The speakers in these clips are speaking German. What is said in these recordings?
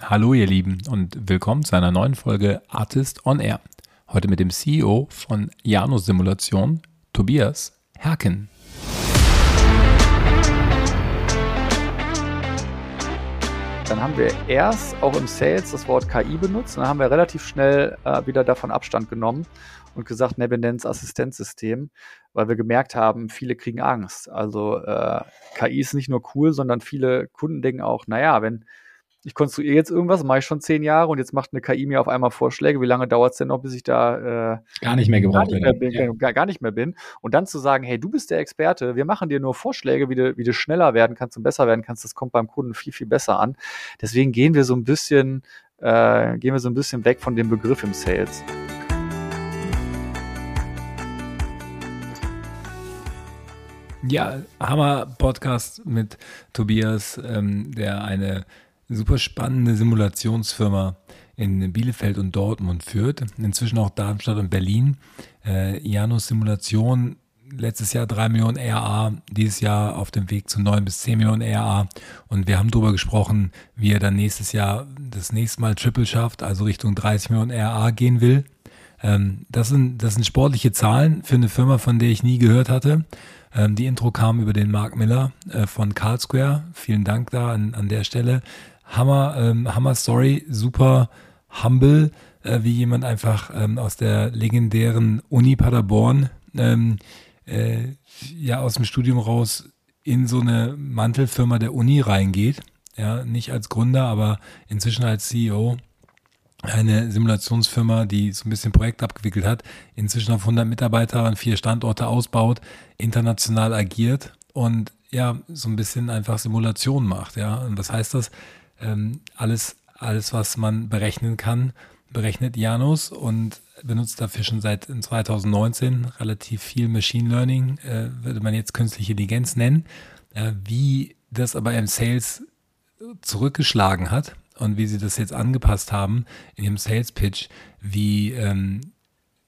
Hallo ihr Lieben und willkommen zu einer neuen Folge Artist on Air. Heute mit dem CEO von Janus Simulation, Tobias Herken. Dann haben wir erst auch im Sales das Wort KI benutzt und dann haben wir relativ schnell äh, wieder davon Abstand genommen und gesagt, ne, wir nennen es Assistenzsystem, weil wir gemerkt haben, viele kriegen Angst. Also äh, KI ist nicht nur cool, sondern viele Kunden denken auch, naja, wenn ich konstruiere jetzt irgendwas, mache ich schon zehn Jahre und jetzt macht eine KI mir auf einmal Vorschläge. Wie lange dauert es denn noch, bis ich da äh, gar nicht mehr gebraucht gar bin, ja. gar, gar, nicht mehr bin? Und dann zu sagen, hey, du bist der Experte, wir machen dir nur Vorschläge, wie du, wie du schneller werden kannst und besser werden kannst, das kommt beim Kunden viel, viel besser an. Deswegen gehen wir so ein bisschen, äh, gehen wir so ein bisschen weg von dem Begriff im Sales. Ja, Hammer-Podcast mit Tobias, ähm, der eine super spannende Simulationsfirma in Bielefeld und Dortmund führt. Inzwischen auch Darmstadt und Berlin. Äh, Janus Simulation, letztes Jahr 3 Millionen RA, dieses Jahr auf dem Weg zu 9 bis 10 Millionen RA. Und wir haben darüber gesprochen, wie er dann nächstes Jahr das nächste Mal Triple schafft, also Richtung 30 Millionen RA gehen will. Ähm, das, sind, das sind sportliche Zahlen für eine Firma, von der ich nie gehört hatte. Ähm, die Intro kam über den Mark Miller äh, von Carl Square. Vielen Dank da an, an der Stelle. Hammer, ähm, Hammer Story, super humble, äh, wie jemand einfach ähm, aus der legendären Uni Paderborn ähm, äh, ja aus dem Studium raus in so eine Mantelfirma der Uni reingeht. Ja, nicht als Gründer, aber inzwischen als CEO eine Simulationsfirma, die so ein bisschen Projekt abgewickelt hat, inzwischen auf 100 Mitarbeiter an vier Standorte ausbaut, international agiert und ja, so ein bisschen einfach Simulation macht. Ja, und was heißt das? Ähm, alles, alles, was man berechnen kann, berechnet Janus und benutzt dafür schon seit 2019 relativ viel Machine Learning, äh, würde man jetzt künstliche Intelligenz nennen. Äh, wie das aber im Sales zurückgeschlagen hat, und wie sie das jetzt angepasst haben in ihrem Sales Pitch, wie ähm,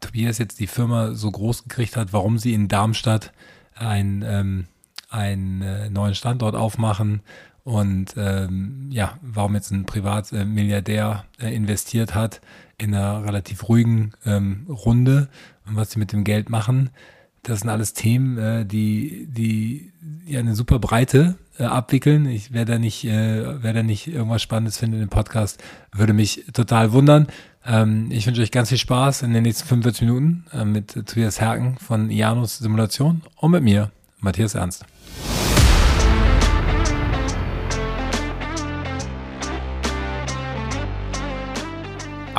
Tobias jetzt die Firma so groß gekriegt hat, warum sie in Darmstadt ein, ähm, einen äh, neuen Standort aufmachen und ähm, ja, warum jetzt ein Privatmilliardär äh, investiert hat in einer relativ ruhigen ähm, Runde und was sie mit dem Geld machen. Das sind alles Themen, äh, die, die ja eine super Breite äh, abwickeln. Ich wer da nicht, äh, wer da nicht irgendwas Spannendes findet im Podcast, würde mich total wundern. Ähm, ich wünsche euch ganz viel Spaß in den nächsten 45 Minuten äh, mit Tobias Herken von Janus Simulation und mit mir, Matthias Ernst.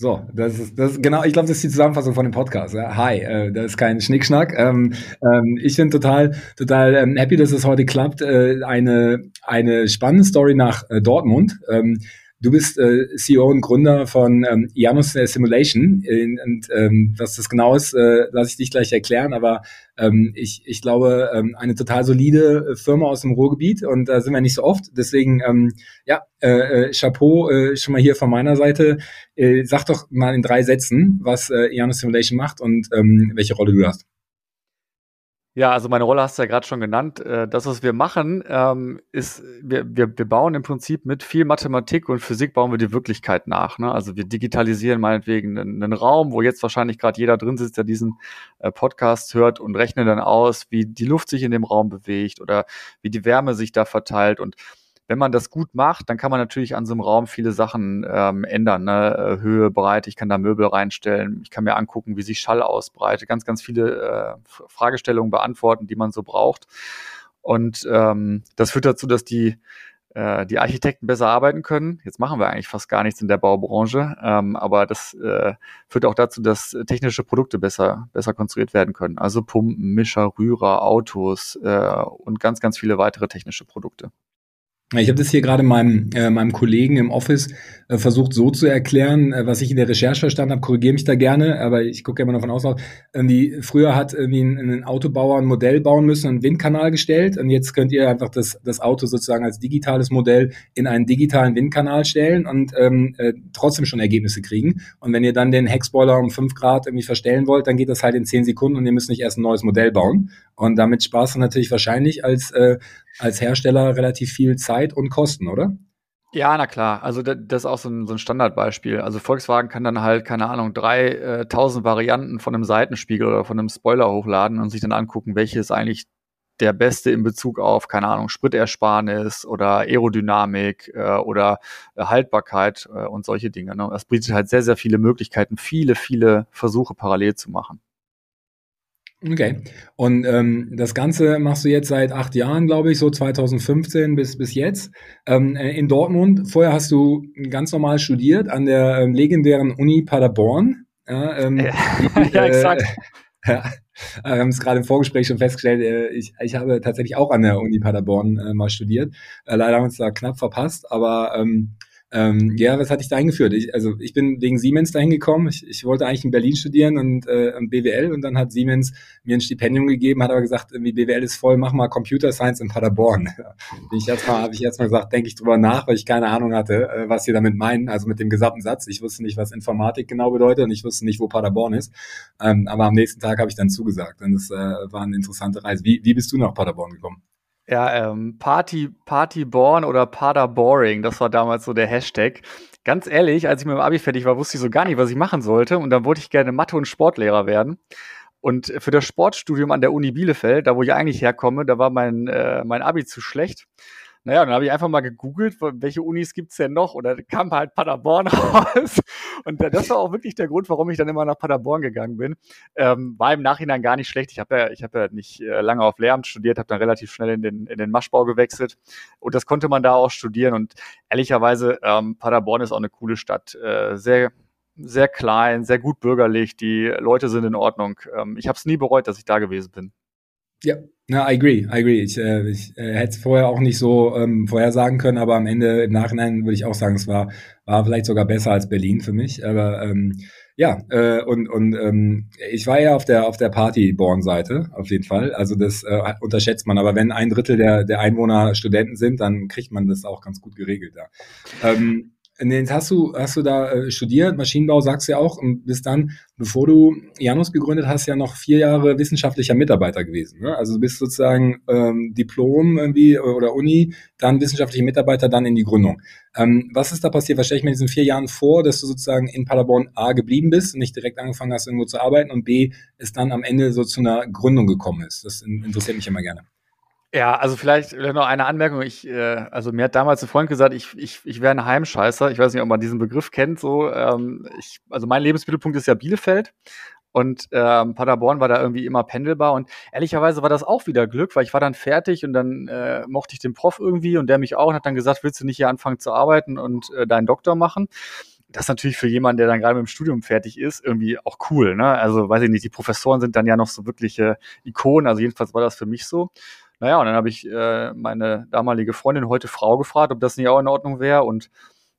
So, das ist, das ist genau, ich glaube, das ist die Zusammenfassung von dem Podcast. Ja? Hi, äh, das ist kein Schnickschnack. Ähm, ähm, ich bin total, total ähm, happy, dass es heute klappt. Äh, eine, eine spannende Story nach äh, Dortmund. Ähm, Du bist äh, CEO und Gründer von ähm, Janus Simulation. Und ähm, was das genau ist, äh, lasse ich dich gleich erklären. Aber ähm, ich, ich glaube, ähm, eine total solide Firma aus dem Ruhrgebiet und da sind wir nicht so oft. Deswegen, ähm, ja, äh, äh, Chapeau äh, schon mal hier von meiner Seite. Äh, sag doch mal in drei Sätzen, was äh, Janus Simulation macht und ähm, welche Rolle du hast. Ja, also meine Rolle hast du ja gerade schon genannt. Äh, das, was wir machen, ähm, ist, wir, wir, wir bauen im Prinzip mit viel Mathematik und Physik bauen wir die Wirklichkeit nach. Ne? Also wir digitalisieren meinetwegen einen, einen Raum, wo jetzt wahrscheinlich gerade jeder drin sitzt, der diesen äh, Podcast hört und rechnet dann aus, wie die Luft sich in dem Raum bewegt oder wie die Wärme sich da verteilt. Und wenn man das gut macht, dann kann man natürlich an so einem Raum viele Sachen ähm, ändern. Ne? Äh, Höhe, Breite, ich kann da Möbel reinstellen, ich kann mir angucken, wie sich Schall ausbreitet, ganz, ganz viele äh, Fragestellungen beantworten, die man so braucht. Und ähm, das führt dazu, dass die äh, die Architekten besser arbeiten können. Jetzt machen wir eigentlich fast gar nichts in der Baubranche, ähm, aber das äh, führt auch dazu, dass technische Produkte besser, besser konstruiert werden können. Also Pumpen, Mischer, Rührer, Autos äh, und ganz, ganz viele weitere technische Produkte. Ich habe das hier gerade meinem, äh, meinem Kollegen im Office äh, versucht so zu erklären, äh, was ich in der Recherche verstanden habe, korrigiere mich da gerne, aber ich gucke immer davon aus, irgendwie, früher hat irgendwie ein, ein, Autobauer ein Modell bauen müssen, einen Windkanal gestellt und jetzt könnt ihr einfach das, das Auto sozusagen als digitales Modell in einen digitalen Windkanal stellen und ähm, äh, trotzdem schon Ergebnisse kriegen. Und wenn ihr dann den Heckspoiler um fünf Grad irgendwie verstellen wollt, dann geht das halt in zehn Sekunden und ihr müsst nicht erst ein neues Modell bauen. Und damit sparst du natürlich wahrscheinlich als, äh, als Hersteller relativ viel Zeit und Kosten, oder? Ja, na klar. Also das, ist auch so ein, so ein Standardbeispiel. Also Volkswagen kann dann halt, keine Ahnung, 3000 äh, Varianten von einem Seitenspiegel oder von einem Spoiler hochladen und sich dann angucken, welche ist eigentlich der beste in Bezug auf, keine Ahnung, Spritersparnis oder Aerodynamik äh, oder äh, Haltbarkeit äh, und solche Dinge. Ne? Das bietet halt sehr, sehr viele Möglichkeiten, viele, viele Versuche parallel zu machen. Okay. Und ähm, das Ganze machst du jetzt seit acht Jahren, glaube ich, so 2015 bis, bis jetzt. Ähm, äh, in Dortmund. Vorher hast du ganz normal studiert an der ähm, legendären Uni Paderborn. Ja, ähm, ja, ja exakt. Äh, ja, wir haben es gerade im Vorgespräch schon festgestellt, äh, ich, ich habe tatsächlich auch an der Uni Paderborn äh, mal studiert. Leider haben wir uns da knapp verpasst, aber ähm, ähm, ja, was hat dich da eingeführt? Ich, also ich bin wegen Siemens dahin gekommen. Ich, ich wollte eigentlich in Berlin studieren und äh, BWL und dann hat Siemens mir ein Stipendium gegeben, hat aber gesagt, irgendwie BWL ist voll, mach mal Computer Science in Paderborn. Ich jetzt mal, habe ich jetzt mal gesagt, denke ich drüber nach, weil ich keine Ahnung hatte, äh, was sie damit meinen, also mit dem gesamten Satz. Ich wusste nicht, was Informatik genau bedeutet und ich wusste nicht, wo Paderborn ist. Ähm, aber am nächsten Tag habe ich dann zugesagt und es äh, war eine interessante Reise. Wie, wie bist du nach Paderborn gekommen? Ja, ähm, Party, Partyborn oder Paderboring, das war damals so der Hashtag. Ganz ehrlich, als ich mit dem Abi fertig war, wusste ich so gar nicht, was ich machen sollte. Und dann wollte ich gerne Mathe- und Sportlehrer werden. Und für das Sportstudium an der Uni Bielefeld, da wo ich eigentlich herkomme, da war mein, äh, mein Abi zu schlecht. Naja, dann habe ich einfach mal gegoogelt, welche Unis gibt's denn noch? Und da kam halt Paderborn raus. Und das war auch wirklich der Grund, warum ich dann immer nach Paderborn gegangen bin. Ähm, war im Nachhinein gar nicht schlecht. Ich habe ja, hab ja nicht äh, lange auf Lehramt studiert, habe dann relativ schnell in den, in den Maschbau gewechselt. Und das konnte man da auch studieren. Und ehrlicherweise, ähm, Paderborn ist auch eine coole Stadt. Äh, sehr sehr klein, sehr gut bürgerlich, die Leute sind in Ordnung. Ähm, ich habe es nie bereut, dass ich da gewesen bin. Ja, na, I agree, I agree. Ich, äh, ich äh, hätte es vorher auch nicht so ähm, vorhersagen können, aber am Ende, im Nachhinein würde ich auch sagen, es war, war vielleicht sogar besser als Berlin für mich. Aber ähm, ja, äh, und, und ähm, ich war ja auf der auf der Party-Born-Seite, auf jeden Fall. Also das äh, unterschätzt man. Aber wenn ein Drittel der, der Einwohner Studenten sind, dann kriegt man das auch ganz gut geregelt da. Ähm, Jetzt hast du, hast du da äh, studiert, Maschinenbau sagst du ja auch, und bist dann, bevor du Janus gegründet hast, ja noch vier Jahre wissenschaftlicher Mitarbeiter gewesen. Ne? Also du bist sozusagen ähm, Diplom irgendwie oder Uni, dann wissenschaftlicher Mitarbeiter, dann in die Gründung. Ähm, was ist da passiert? Was stelle ich mir in diesen vier Jahren vor, dass du sozusagen in Paderborn A geblieben bist und nicht direkt angefangen hast, irgendwo zu arbeiten und B, es dann am Ende so zu einer Gründung gekommen ist? Das interessiert mich immer gerne. Ja, also vielleicht noch eine Anmerkung. Ich, äh, also mir hat damals ein Freund gesagt, ich, ich, ich wäre ein Heimscheißer. Ich weiß nicht, ob man diesen Begriff kennt. So, ähm, ich, also mein Lebensmittelpunkt ist ja Bielefeld und ähm, Paderborn war da irgendwie immer pendelbar. Und ehrlicherweise war das auch wieder Glück, weil ich war dann fertig und dann äh, mochte ich den Prof irgendwie und der mich auch und hat dann gesagt, willst du nicht hier anfangen zu arbeiten und äh, deinen Doktor machen? das ist natürlich für jemanden, der dann gerade mit dem Studium fertig ist, irgendwie auch cool. Ne? Also weiß ich nicht, die Professoren sind dann ja noch so wirkliche Ikonen. Also jedenfalls war das für mich so. Naja, und dann habe ich äh, meine damalige Freundin, heute Frau, gefragt, ob das nicht auch in Ordnung wäre. Und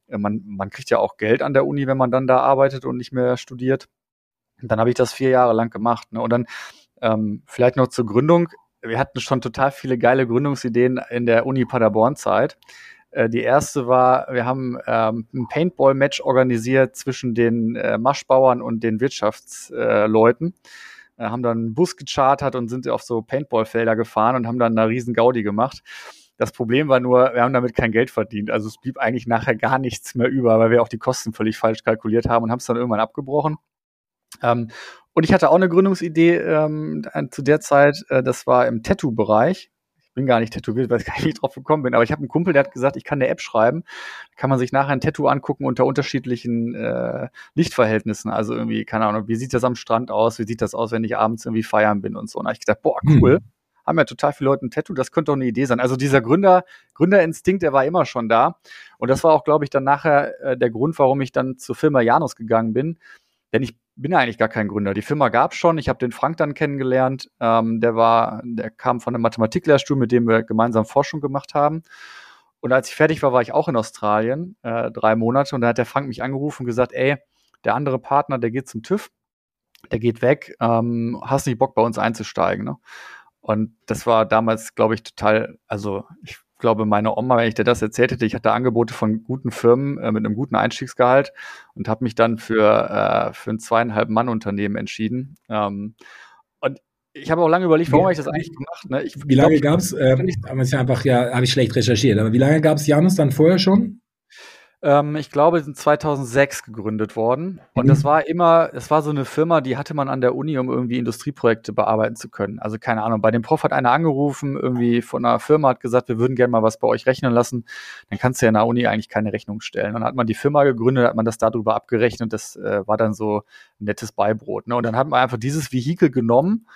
äh, man, man kriegt ja auch Geld an der Uni, wenn man dann da arbeitet und nicht mehr studiert. Und dann habe ich das vier Jahre lang gemacht. Ne? Und dann ähm, vielleicht noch zur Gründung. Wir hatten schon total viele geile Gründungsideen in der Uni Paderborn-Zeit. Äh, die erste war, wir haben ähm, ein Paintball-Match organisiert zwischen den äh, Maschbauern und den Wirtschaftsleuten. Äh, äh, haben dann einen Bus gechartert und sind auf so Paintballfelder gefahren und haben dann eine riesen Gaudi gemacht. Das Problem war nur, wir haben damit kein Geld verdient. Also es blieb eigentlich nachher gar nichts mehr über, weil wir auch die Kosten völlig falsch kalkuliert haben und haben es dann irgendwann abgebrochen. Ähm, und ich hatte auch eine Gründungsidee ähm, zu der Zeit, äh, das war im Tattoo-Bereich bin gar nicht tätowiert, weil ich gar nicht drauf gekommen bin. Aber ich habe einen Kumpel, der hat gesagt, ich kann eine App schreiben. Kann man sich nachher ein Tattoo angucken unter unterschiedlichen äh, Lichtverhältnissen. Also irgendwie, keine Ahnung, wie sieht das am Strand aus? Wie sieht das aus, wenn ich abends irgendwie feiern bin und so. Und da habe ich gedacht, boah, cool. Hm. Haben ja total viele Leute ein Tattoo, das könnte doch eine Idee sein. Also dieser Gründer, Gründerinstinkt, der war immer schon da. Und das war auch, glaube ich, dann nachher äh, der Grund, warum ich dann zur Firma Janus gegangen bin. Denn ich bin eigentlich gar kein Gründer. Die Firma gab es schon. Ich habe den Frank dann kennengelernt. Ähm, der war, der kam von einem Mathematiklehrstuhl, mit dem wir gemeinsam Forschung gemacht haben. Und als ich fertig war, war ich auch in Australien, äh, drei Monate. Und da hat der Frank mich angerufen und gesagt, ey, der andere Partner, der geht zum TÜV, der geht weg, ähm, hast nicht Bock bei uns einzusteigen. Ne? Und das war damals, glaube ich, total, also ich glaube, meine Oma, wenn ich dir das erzählt hätte, ich hatte Angebote von guten Firmen äh, mit einem guten Einstiegsgehalt und habe mich dann für, äh, für ein zweieinhalb Mann-Unternehmen entschieden. Ähm, und ich habe auch lange überlegt, warum habe ich das eigentlich gemacht. Ne? Ich, wie lange gab es, äh, einfach, ja, habe ich schlecht recherchiert, aber wie lange gab es Janus dann vorher schon? Ähm, ich glaube, sind 2006 gegründet worden. Und mhm. das war immer, es war so eine Firma, die hatte man an der Uni, um irgendwie Industrieprojekte bearbeiten zu können. Also keine Ahnung, bei dem Prof hat einer angerufen, irgendwie von einer Firma hat gesagt, wir würden gerne mal was bei euch rechnen lassen. Dann kannst du ja in der Uni eigentlich keine Rechnung stellen. Und dann hat man die Firma gegründet, hat man das darüber abgerechnet. Das äh, war dann so ein nettes Beibrot. Ne? Und dann hat man einfach dieses Vehikel genommen,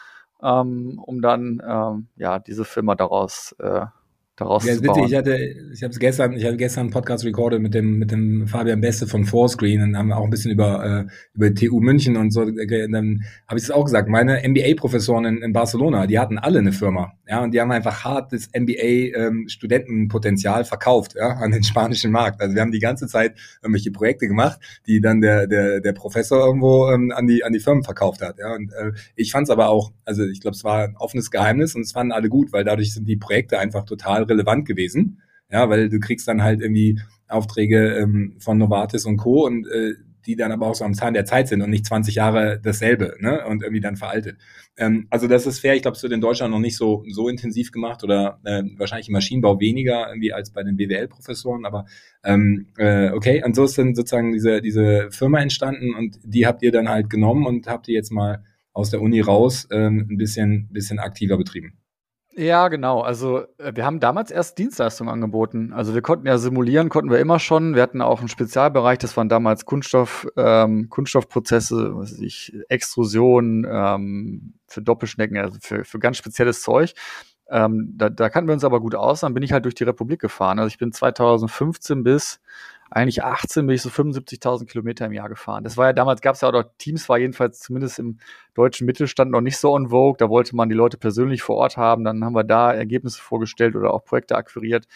ähm, um dann ähm, ja diese Firma daraus äh, daraus ja, zu bauen. Ich hatte, ich habe gestern, ich hatte gestern einen Podcast recorded mit dem mit dem Fabian Beste von Fourscreen und haben auch ein bisschen über äh, über TU München und so. Und dann habe ich es auch gesagt. Meine MBA-Professoren in, in, Barcelona, die hatten alle eine Firma, ja, und die haben einfach hart das MBA-Studentenpotenzial ähm, verkauft, ja, an den spanischen Markt. Also wir haben die ganze Zeit irgendwelche Projekte gemacht, die dann der der der Professor irgendwo ähm, an die an die Firmen verkauft hat, ja. Und äh, ich fand es aber auch, also ich glaube, es war ein offenes Geheimnis und es fanden alle gut, weil dadurch sind die Projekte einfach total relevant gewesen. Ja, weil du kriegst dann halt irgendwie Aufträge ähm, von Novartis und Co. und äh, die dann aber auch so am Zahn der Zeit sind und nicht 20 Jahre dasselbe, ne? Und irgendwie dann veraltet. Ähm, also das ist fair. Ich glaube, es wird in Deutschland noch nicht so so intensiv gemacht oder äh, wahrscheinlich im Maschinenbau weniger irgendwie als bei den BWL-Professoren. Aber ähm, äh, okay, und so ist dann sozusagen diese diese Firma entstanden und die habt ihr dann halt genommen und habt ihr jetzt mal aus der Uni raus ähm, ein bisschen bisschen aktiver betrieben. Ja, genau. Also äh, wir haben damals erst Dienstleistungen angeboten. Also wir konnten ja simulieren, konnten wir immer schon. Wir hatten auch einen Spezialbereich, das waren damals Kunststoff, ähm, Kunststoffprozesse, was weiß ich, Extrusion ähm, für Doppelschnecken, also für, für ganz spezielles Zeug. Ähm, da, da kannten wir uns aber gut aus. Dann bin ich halt durch die Republik gefahren. Also ich bin 2015 bis eigentlich 18 bin ich so 75.000 Kilometer im Jahr gefahren. Das war ja damals, gab es ja auch noch Teams, war jedenfalls zumindest im deutschen Mittelstand noch nicht so on vogue. Da wollte man die Leute persönlich vor Ort haben. Dann haben wir da Ergebnisse vorgestellt oder auch Projekte akquiriert.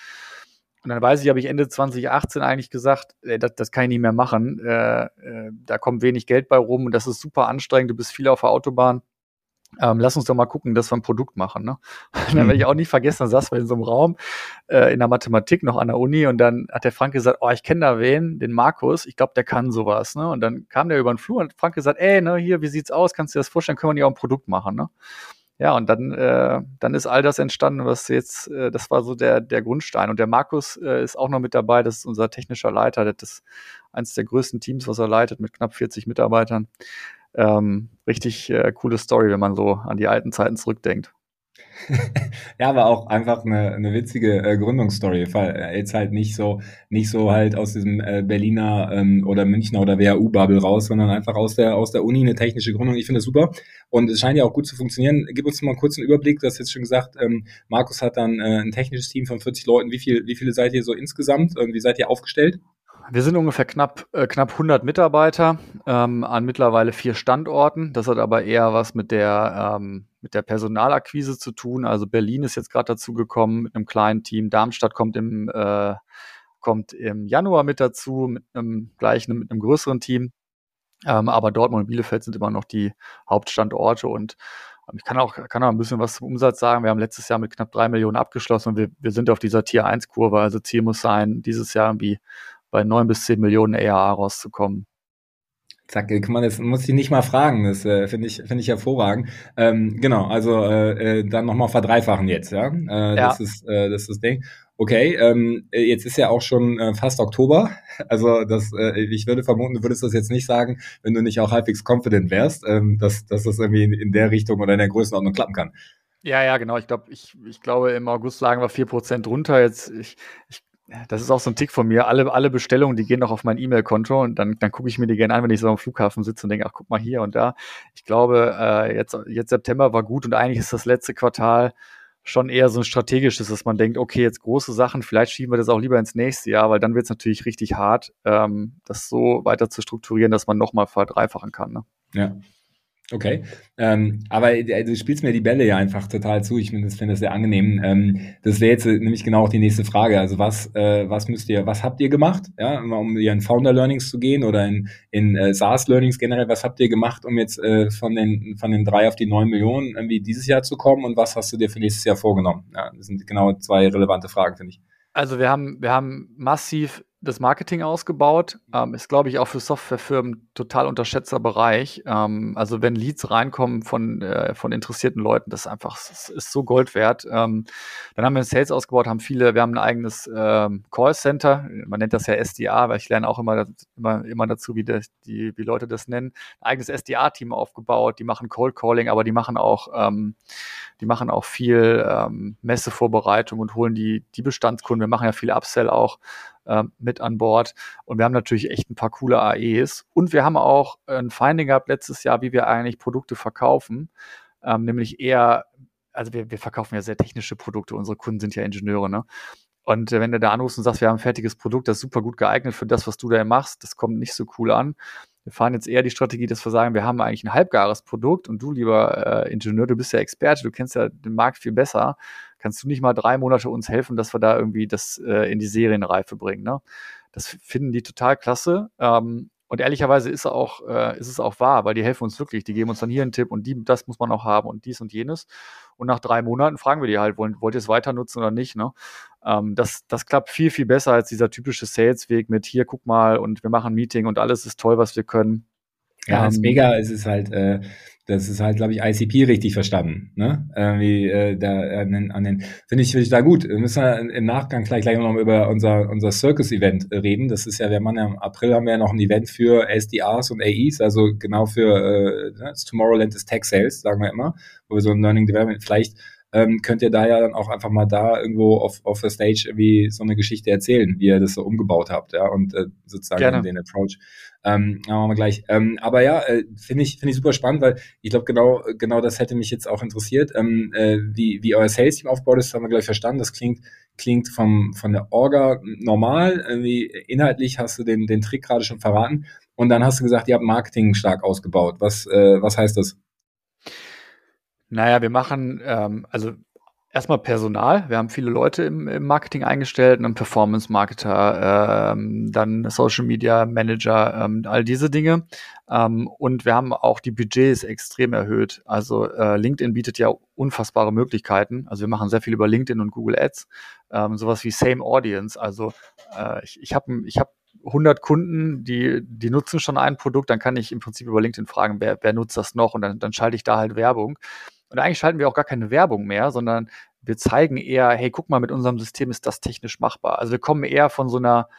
Und dann weiß ich, habe ich Ende 2018 eigentlich gesagt, ey, das, das kann ich nicht mehr machen. Äh, äh, da kommt wenig Geld bei rum und das ist super anstrengend. Du bist viel auf der Autobahn ähm, lass uns doch mal gucken, dass wir ein Produkt machen. Ne? dann werde ich auch nicht vergessen, dann saß wir in so einem Raum äh, in der Mathematik noch an der Uni und dann hat der Frank gesagt, oh, ich kenne da wen, den Markus, ich glaube, der kann sowas. Ne? Und dann kam der über den Flur und Frank gesagt, ey, ne, hier, wie sieht's aus? Kannst du dir das vorstellen? Können wir nicht auch ein Produkt machen? Ne? Ja, und dann, äh, dann ist all das entstanden, was jetzt, äh, das war so der, der Grundstein. Und der Markus äh, ist auch noch mit dabei, das ist unser technischer Leiter, das ist eines der größten Teams, was er leitet, mit knapp 40 Mitarbeitern ähm, richtig äh, coole Story, wenn man so an die alten Zeiten zurückdenkt. ja, aber auch einfach eine, eine witzige äh, Gründungsstory. Äh, jetzt halt nicht so, nicht so halt aus diesem äh, Berliner ähm, oder Münchner oder WHU-Bubble raus, sondern einfach aus der, aus der Uni eine technische Gründung. Ich finde das super. Und es scheint ja auch gut zu funktionieren. Gib uns mal kurz einen Überblick. Du hast jetzt schon gesagt, ähm, Markus hat dann äh, ein technisches Team von 40 Leuten. Wie viel, wie viele seid ihr so insgesamt? Wie seid ihr aufgestellt? Wir sind ungefähr knapp, äh, knapp 100 Mitarbeiter ähm, an mittlerweile vier Standorten. Das hat aber eher was mit der, ähm, mit der Personalakquise zu tun. Also Berlin ist jetzt gerade dazu gekommen mit einem kleinen Team. Darmstadt kommt im, äh, kommt im Januar mit dazu, mit einem gleichen, mit einem größeren Team. Ähm, aber Dortmund und Bielefeld sind immer noch die Hauptstandorte und ähm, ich kann auch, kann auch ein bisschen was zum Umsatz sagen. Wir haben letztes Jahr mit knapp drei Millionen abgeschlossen und wir, wir sind auf dieser Tier 1 Kurve. Also Ziel muss sein, dieses Jahr irgendwie bei neun bis zehn Millionen ARA rauszukommen. Zack, kann man das muss ich nicht mal fragen, das äh, finde ich finde ich hervorragend. Ähm, genau, also äh, äh dann nochmal verdreifachen jetzt, ja. Äh, ja. Das ist äh, das ist das Ding. Okay, ähm, äh, jetzt ist ja auch schon äh, fast Oktober. Also das, äh, ich würde vermuten, du würdest das jetzt nicht sagen, wenn du nicht auch halbwegs confident wärst, ähm, dass, dass das irgendwie in, in der Richtung oder in der Größenordnung klappen kann. Ja, ja, genau. Ich glaube, ich, ich glaube, im August lagen wir vier Prozent runter. Jetzt, ich, ich das ist auch so ein Tick von mir. Alle, alle Bestellungen, die gehen noch auf mein E-Mail-Konto und dann, dann gucke ich mir die gerne an, wenn ich so am Flughafen sitze und denke, ach, guck mal hier und da. Ich glaube, äh, jetzt, jetzt September war gut und eigentlich ist das letzte Quartal schon eher so ein strategisches, dass man denkt, okay, jetzt große Sachen, vielleicht schieben wir das auch lieber ins nächste Jahr, weil dann wird es natürlich richtig hart, ähm, das so weiter zu strukturieren, dass man nochmal verdreifachen kann. Ne? Ja. Okay, ähm, aber äh, du spielst mir die Bälle ja einfach total zu. Ich finde das, finde das sehr angenehm. Ähm, das wäre jetzt äh, nämlich genau auch die nächste Frage. Also was, äh, was müsst ihr, was habt ihr gemacht, ja, um ihr in Founder Learnings zu gehen oder in, in äh, SaaS Learnings generell? Was habt ihr gemacht, um jetzt äh, von den von den drei auf die neun Millionen irgendwie dieses Jahr zu kommen? Und was hast du dir für nächstes Jahr vorgenommen? Ja, das sind genau zwei relevante Fragen, finde ich. Also wir haben, wir haben massiv das Marketing ausgebaut. Ähm, ist, glaube ich, auch für Softwarefirmen total unterschätzter Bereich. Ähm, also wenn Leads reinkommen von, äh, von interessierten Leuten, das ist einfach, das ist so Gold wert. Ähm, dann haben wir Sales ausgebaut, haben viele, wir haben ein eigenes ähm, Callcenter. Man nennt das ja SDA, weil ich lerne auch immer, immer, immer dazu, wie, das, die, wie Leute das nennen. Ein eigenes SDA-Team aufgebaut, die machen Cold Calling, aber die machen auch, ähm, die machen auch viel ähm, Messevorbereitung und holen die, die Bestandskunden. Wir machen ja viel Upsell auch äh, mit an Bord. Und wir haben natürlich echt ein paar coole AEs. Und wir haben auch ein Finding gehabt letztes Jahr, wie wir eigentlich Produkte verkaufen. Ähm, nämlich eher, also wir, wir verkaufen ja sehr technische Produkte, unsere Kunden sind ja Ingenieure, ne? Und äh, wenn du da anrufst und sagst, wir haben ein fertiges Produkt, das ist super gut geeignet für das, was du da machst, das kommt nicht so cool an. Wir fahren jetzt eher die Strategie, dass wir sagen, wir haben eigentlich ein halbgares Produkt und du, lieber äh, Ingenieur, du bist ja Experte, du kennst ja den Markt viel besser. Kannst du nicht mal drei Monate uns helfen, dass wir da irgendwie das äh, in die Serienreife bringen? Ne? Das finden die total klasse. Ähm, und ehrlicherweise ist, auch, äh, ist es auch wahr, weil die helfen uns wirklich. Die geben uns dann hier einen Tipp und die, das muss man auch haben und dies und jenes. Und nach drei Monaten fragen wir die halt, wollen, wollt ihr es weiter nutzen oder nicht? Ne? Ähm, das, das klappt viel, viel besser als dieser typische Sales-Weg mit hier, guck mal und wir machen ein Meeting und alles ist toll, was wir können. Ja, ähm, ist mega. Es ist halt, äh, das ist halt, glaube ich, ICP richtig verstanden. Ne? Irgendwie äh, da an den, an den finde ich, finde ich da gut. Wir müssen ja im Nachgang gleich gleich noch mal über unser unser Circus-Event reden. Das ist ja, wir machen ja im April haben wir ja noch ein Event für SDRs und AEs, also genau für äh, das Tomorrowland des Tech Sales, sagen wir immer, wo wir so ein Learning Development vielleicht ähm, könnt ihr da ja dann auch einfach mal da irgendwo auf, auf der Stage irgendwie so eine Geschichte erzählen, wie ihr das so umgebaut habt, ja, und äh, sozusagen Gerne. den Approach. Ähm, machen wir gleich. Ähm, aber ja, äh, finde ich, finde ich super spannend, weil ich glaube, genau, genau das hätte mich jetzt auch interessiert. Ähm, äh, wie, wie euer Sales-Team aufgebaut ist, haben wir gleich verstanden. Das klingt, klingt vom, von der Orga normal. Irgendwie inhaltlich hast du den, den Trick gerade schon verraten. Und dann hast du gesagt, ihr habt Marketing stark ausgebaut. Was, äh, was heißt das? Naja, wir machen, ähm, also erstmal Personal. Wir haben viele Leute im, im Marketing eingestellt, einen Performance-Marketer, ähm, dann Social Media Manager, ähm, all diese Dinge. Ähm, und wir haben auch die Budgets extrem erhöht. Also äh, LinkedIn bietet ja unfassbare Möglichkeiten. Also wir machen sehr viel über LinkedIn und Google Ads. Ähm, sowas wie Same Audience. Also äh, ich, ich habe ich hab 100 Kunden, die, die nutzen schon ein Produkt, dann kann ich im Prinzip über LinkedIn fragen, wer, wer nutzt das noch und dann, dann schalte ich da halt Werbung. Und eigentlich schalten wir auch gar keine Werbung mehr, sondern wir zeigen eher, hey, guck mal, mit unserem System ist das technisch machbar. Also wir kommen eher von so einer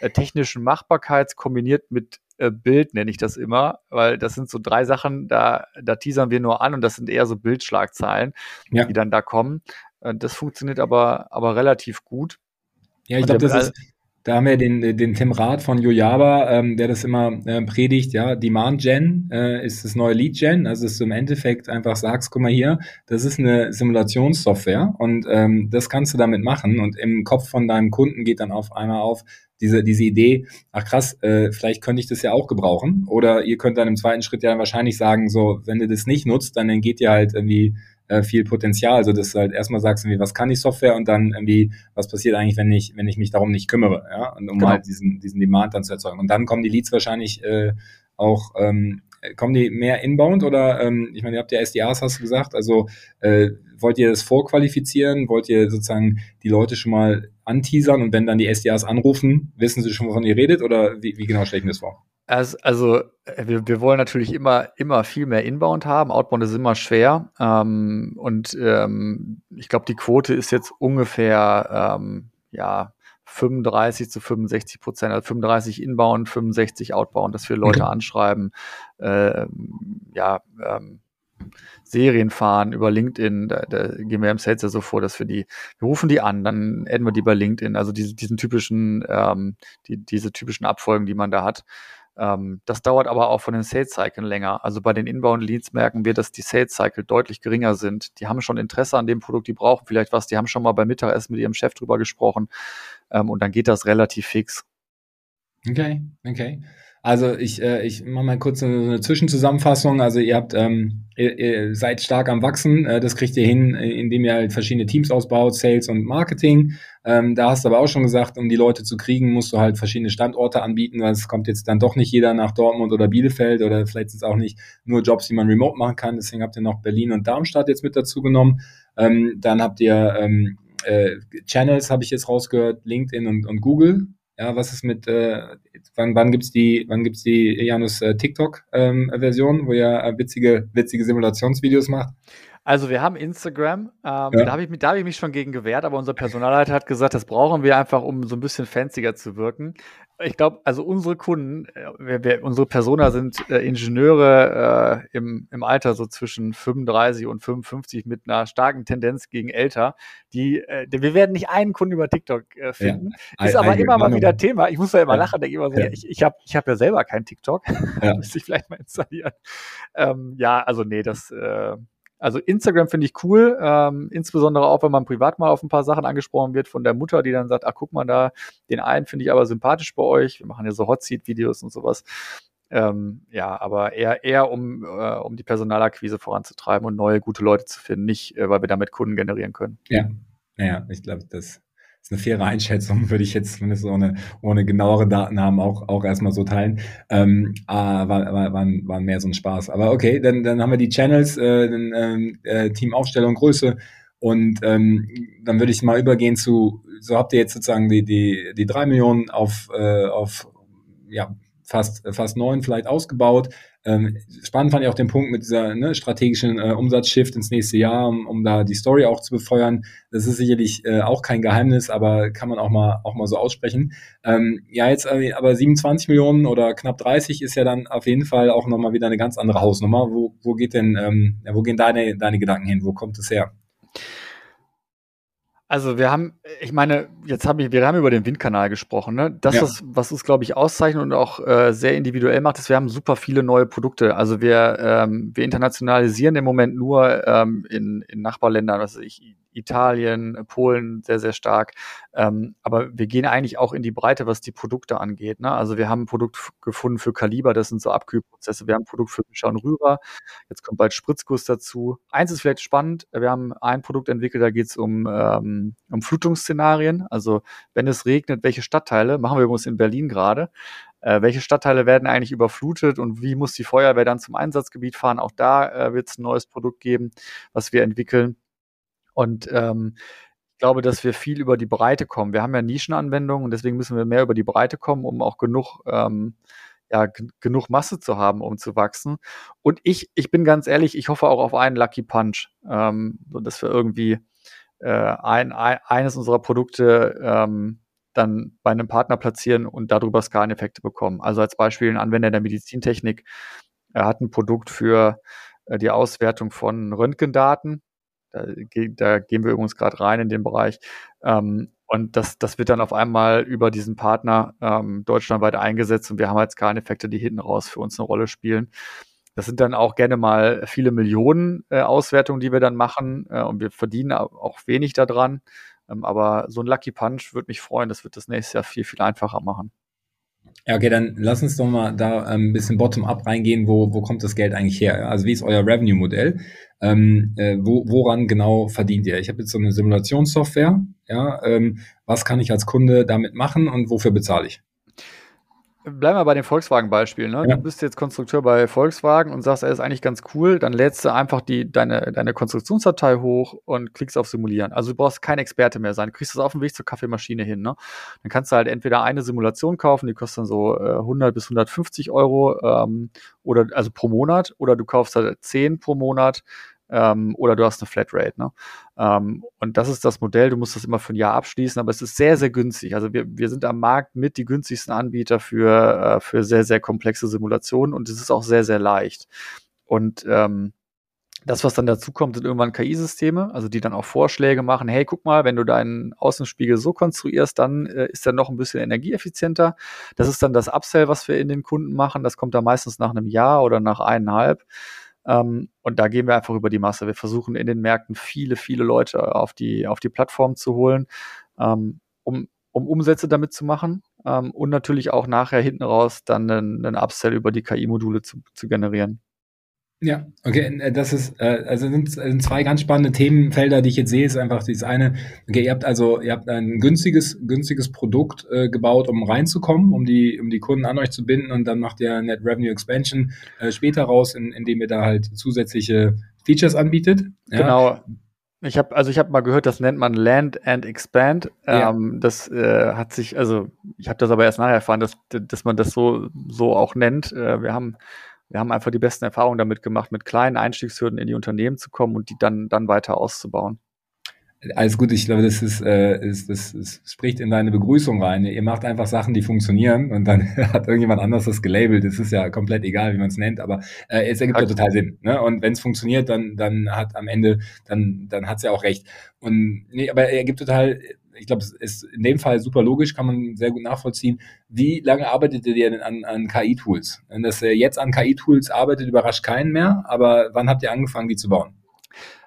äh, technischen Machbarkeit kombiniert mit äh, Bild, nenne ich das immer, weil das sind so drei Sachen, da, da teasern wir nur an und das sind eher so Bildschlagzeilen, ja. die dann da kommen. Äh, das funktioniert aber, aber relativ gut. Ja, ich glaube, das ist, da haben wir den, den Tim Rath von Yojaba, ähm, der das immer äh, predigt, ja, Demand Gen äh, ist das neue Lead Gen, also dass du im Endeffekt einfach sagst, guck mal hier, das ist eine Simulationssoftware und ähm, das kannst du damit machen und im Kopf von deinem Kunden geht dann auf einmal auf diese, diese Idee, ach krass, äh, vielleicht könnte ich das ja auch gebrauchen oder ihr könnt dann im zweiten Schritt ja wahrscheinlich sagen, so, wenn du das nicht nutzt, dann geht ihr halt irgendwie äh, viel Potenzial. Also dass du halt erstmal sagst, irgendwie, was kann die Software und dann irgendwie, was passiert eigentlich, wenn ich, wenn ich mich darum nicht kümmere, ja, und um genau. halt diesen, diesen Demand dann zu erzeugen. Und dann kommen die Leads wahrscheinlich äh, auch, ähm, kommen die mehr inbound oder ähm, ich meine, ihr habt ja SDAs, hast du gesagt, also äh, wollt ihr das vorqualifizieren? Wollt ihr sozusagen die Leute schon mal anteasern und wenn dann die SDAs anrufen, wissen sie schon, wovon ihr redet oder wie, wie genau stelle ich mir das vor? Also, also wir, wir wollen natürlich immer, immer viel mehr Inbound haben. Outbound ist immer schwer. Ähm, und ähm, ich glaube, die Quote ist jetzt ungefähr ähm, ja 35 zu 65 Prozent, also 35 Inbound, 65 Outbound, dass wir Leute okay. anschreiben, äh, ja, ähm, Serien fahren über LinkedIn, da, da gehen wir im Sales ja so vor, dass wir die, wir rufen die an, dann adden wir die bei LinkedIn, also diese, diesen typischen, ähm, die, diese typischen Abfolgen, die man da hat. Ähm, das dauert aber auch von den Sales Cycle länger. Also bei den Inbound Leads merken wir, dass die Sales Cycle deutlich geringer sind. Die haben schon Interesse an dem Produkt, die brauchen vielleicht was, die haben schon mal beim Mittagessen mit ihrem Chef drüber gesprochen ähm, und dann geht das relativ fix. Okay, okay. Also ich, äh, ich mache mal kurz eine, eine Zwischenzusammenfassung. Also ihr habt ähm, ihr, ihr seid stark am Wachsen. Äh, das kriegt ihr hin, äh, indem ihr halt verschiedene Teams ausbaut, Sales und Marketing. Ähm, da hast du aber auch schon gesagt, um die Leute zu kriegen, musst du halt verschiedene Standorte anbieten, weil es kommt jetzt dann doch nicht jeder nach Dortmund oder Bielefeld oder vielleicht ist auch nicht nur Jobs, die man remote machen kann. Deswegen habt ihr noch Berlin und Darmstadt jetzt mit dazu genommen. Ähm, dann habt ihr ähm, äh, Channels, habe ich jetzt rausgehört, LinkedIn und, und Google. Ja, was ist mit, äh, wann, wann gibt's die, wann gibt's die Janus äh, TikTok-Version, ähm, wo ihr äh, witzige, witzige Simulationsvideos macht? Also wir haben Instagram, ähm, ja. da habe ich, hab ich mich schon gegen gewehrt, aber unser Personalleiter hat gesagt, das brauchen wir einfach, um so ein bisschen fancier zu wirken ich glaube, also unsere Kunden, äh, wir, wir, unsere Persona sind äh, Ingenieure äh, im, im Alter so zwischen 35 und 55 mit einer starken Tendenz gegen älter. Die, äh, wir werden nicht einen Kunden über TikTok äh, finden. Ja. Ist aber immer mal wieder Thema. Ich muss da immer ja. lachen, denke immer so, ich, ich habe ich hab ja selber kein TikTok. Ja. Müsste ich vielleicht mal installieren. Ähm, ja, also nee, das äh, also Instagram finde ich cool, ähm, insbesondere auch, wenn man privat mal auf ein paar Sachen angesprochen wird von der Mutter, die dann sagt, ach guck mal da, den einen finde ich aber sympathisch bei euch. Wir machen ja so Hot Seat Videos und sowas. Ähm, ja, aber eher eher um äh, um die Personalakquise voranzutreiben und neue gute Leute zu finden, nicht äh, weil wir damit Kunden generieren können. Ja, naja, ich glaube, das ist eine faire Einschätzung, würde ich jetzt zumindest ohne, ohne genauere Daten haben, auch, auch erstmal so teilen. Ähm, ah, war, war, war, war mehr so ein Spaß. Aber okay, dann, dann haben wir die Channels, äh, dann, ähm, äh, Teamaufstellung, Größe. Und ähm, dann würde ich mal übergehen zu, so habt ihr jetzt sozusagen die, die, die drei Millionen auf, äh, auf ja, fast, fast neun vielleicht ausgebaut. Ähm, spannend fand ich auch den Punkt mit dieser ne, strategischen äh, Umsatzshift ins nächste Jahr, um, um da die Story auch zu befeuern. Das ist sicherlich äh, auch kein Geheimnis, aber kann man auch mal auch mal so aussprechen. Ähm, ja, jetzt äh, aber 27 Millionen oder knapp 30 ist ja dann auf jeden Fall auch nochmal wieder eine ganz andere Hausnummer. Wo, wo geht denn, ähm, wo gehen deine, deine Gedanken hin? Wo kommt es her? Also wir haben, ich meine, jetzt haben wir, wir haben über den Windkanal gesprochen. Ne? Das, ja. was, was uns, glaube ich, auszeichnet und auch äh, sehr individuell macht, ist, wir haben super viele neue Produkte. Also wir, ähm, wir internationalisieren im Moment nur ähm, in, in Nachbarländern, was ich, Italien, Polen sehr, sehr stark. Ähm, aber wir gehen eigentlich auch in die Breite, was die Produkte angeht. Ne? Also wir haben ein Produkt gefunden für Kaliber, das sind so Abkühlprozesse. Wir haben ein Produkt für Mischer und Rührer. Jetzt kommt bald Spritzguss dazu. Eins ist vielleicht spannend. Wir haben ein Produkt entwickelt, da geht es um, ähm, um Flutungsszenarien. Also wenn es regnet, welche Stadtteile, machen wir übrigens in Berlin gerade, äh, welche Stadtteile werden eigentlich überflutet und wie muss die Feuerwehr dann zum Einsatzgebiet fahren? Auch da äh, wird es ein neues Produkt geben, was wir entwickeln. Und ähm, ich glaube, dass wir viel über die Breite kommen. Wir haben ja Nischenanwendungen und deswegen müssen wir mehr über die Breite kommen, um auch genug, ähm, ja, genug Masse zu haben, um zu wachsen. Und ich, ich bin ganz ehrlich, ich hoffe auch auf einen Lucky Punch, ähm, dass wir irgendwie äh, ein, ein, eines unserer Produkte ähm, dann bei einem Partner platzieren und darüber Skaleneffekte bekommen. Also als Beispiel ein Anwender der Medizintechnik er hat ein Produkt für äh, die Auswertung von Röntgendaten da, da gehen wir übrigens gerade rein in den Bereich. Ähm, und das, das wird dann auf einmal über diesen Partner ähm, deutschlandweit eingesetzt und wir haben halt Skaleneffekte, die hinten raus für uns eine Rolle spielen. Das sind dann auch gerne mal viele Millionen äh, Auswertungen, die wir dann machen äh, und wir verdienen auch wenig daran. Ähm, aber so ein Lucky Punch würde mich freuen, das wird das nächste Jahr viel, viel einfacher machen. Ja, okay, dann lass uns doch mal da ein bisschen bottom-up reingehen. Wo, wo kommt das Geld eigentlich her? Also wie ist euer Revenue-Modell? Ähm, äh, wo, woran genau verdient ihr? Ich habe jetzt so eine Simulationssoftware. Ja, ähm, was kann ich als Kunde damit machen und wofür bezahle ich? Bleiben wir bei dem Volkswagen-Beispiel. Ne? Ja. Du bist jetzt Konstrukteur bei Volkswagen und sagst, er ist eigentlich ganz cool. Dann lädst du einfach die, deine, deine Konstruktionsdatei hoch und klickst auf Simulieren. Also du brauchst kein Experte mehr sein. Du kriegst das auf dem Weg zur Kaffeemaschine hin. Ne? Dann kannst du halt entweder eine Simulation kaufen, die kostet dann so äh, 100 bis 150 Euro ähm, oder also pro Monat, oder du kaufst halt 10 pro Monat ähm, oder du hast eine Flatrate. Ne? Ähm, und das ist das Modell, du musst das immer für ein Jahr abschließen, aber es ist sehr, sehr günstig. Also wir, wir sind am Markt mit die günstigsten Anbieter für, äh, für sehr, sehr komplexe Simulationen und es ist auch sehr, sehr leicht. Und ähm, das, was dann dazu kommt, sind irgendwann KI-Systeme, also die dann auch Vorschläge machen, hey, guck mal, wenn du deinen Außenspiegel so konstruierst, dann äh, ist er noch ein bisschen energieeffizienter. Das ist dann das Upsell, was wir in den Kunden machen. Das kommt dann meistens nach einem Jahr oder nach eineinhalb. Ähm, und da gehen wir einfach über die Masse. Wir versuchen in den Märkten viele, viele Leute auf die, auf die Plattform zu holen, ähm, um, um Umsätze damit zu machen ähm, und natürlich auch nachher hinten raus dann einen, einen Upsell über die KI-Module zu, zu generieren. Ja, okay, äh, das ist, äh, also sind, sind zwei ganz spannende Themenfelder, die ich jetzt sehe, ist einfach dieses eine, okay, ihr habt also, ihr habt ein günstiges, günstiges Produkt äh, gebaut, um reinzukommen, um die, um die Kunden an euch zu binden und dann macht ihr Net Revenue Expansion äh, später raus, in, indem ihr da halt zusätzliche Features anbietet. Ja. Genau. Ich habe also ich habe mal gehört, das nennt man Land and Expand. Ja. Ähm, das äh, hat sich also ich habe das aber erst nachher erfahren, dass dass man das so so auch nennt. Äh, wir haben wir haben einfach die besten Erfahrungen damit gemacht, mit kleinen Einstiegshürden in die Unternehmen zu kommen und die dann, dann weiter auszubauen. Alles gut, ich glaube, das ist, äh, ist das, das spricht in deine Begrüßung rein. Ihr macht einfach Sachen, die funktionieren und dann hat irgendjemand anders das gelabelt. Es ist ja komplett egal, wie man es nennt, aber äh, es ergibt ja total Sinn. Ne? Und wenn es funktioniert, dann, dann hat am Ende, dann, dann hat es ja auch recht. Und nee, aber er ergibt total ich glaube, es ist in dem Fall super logisch, kann man sehr gut nachvollziehen. Wie lange arbeitet ihr denn an, an KI-Tools? Wenn das jetzt an KI-Tools arbeitet, überrascht keinen mehr, aber wann habt ihr angefangen, die zu bauen?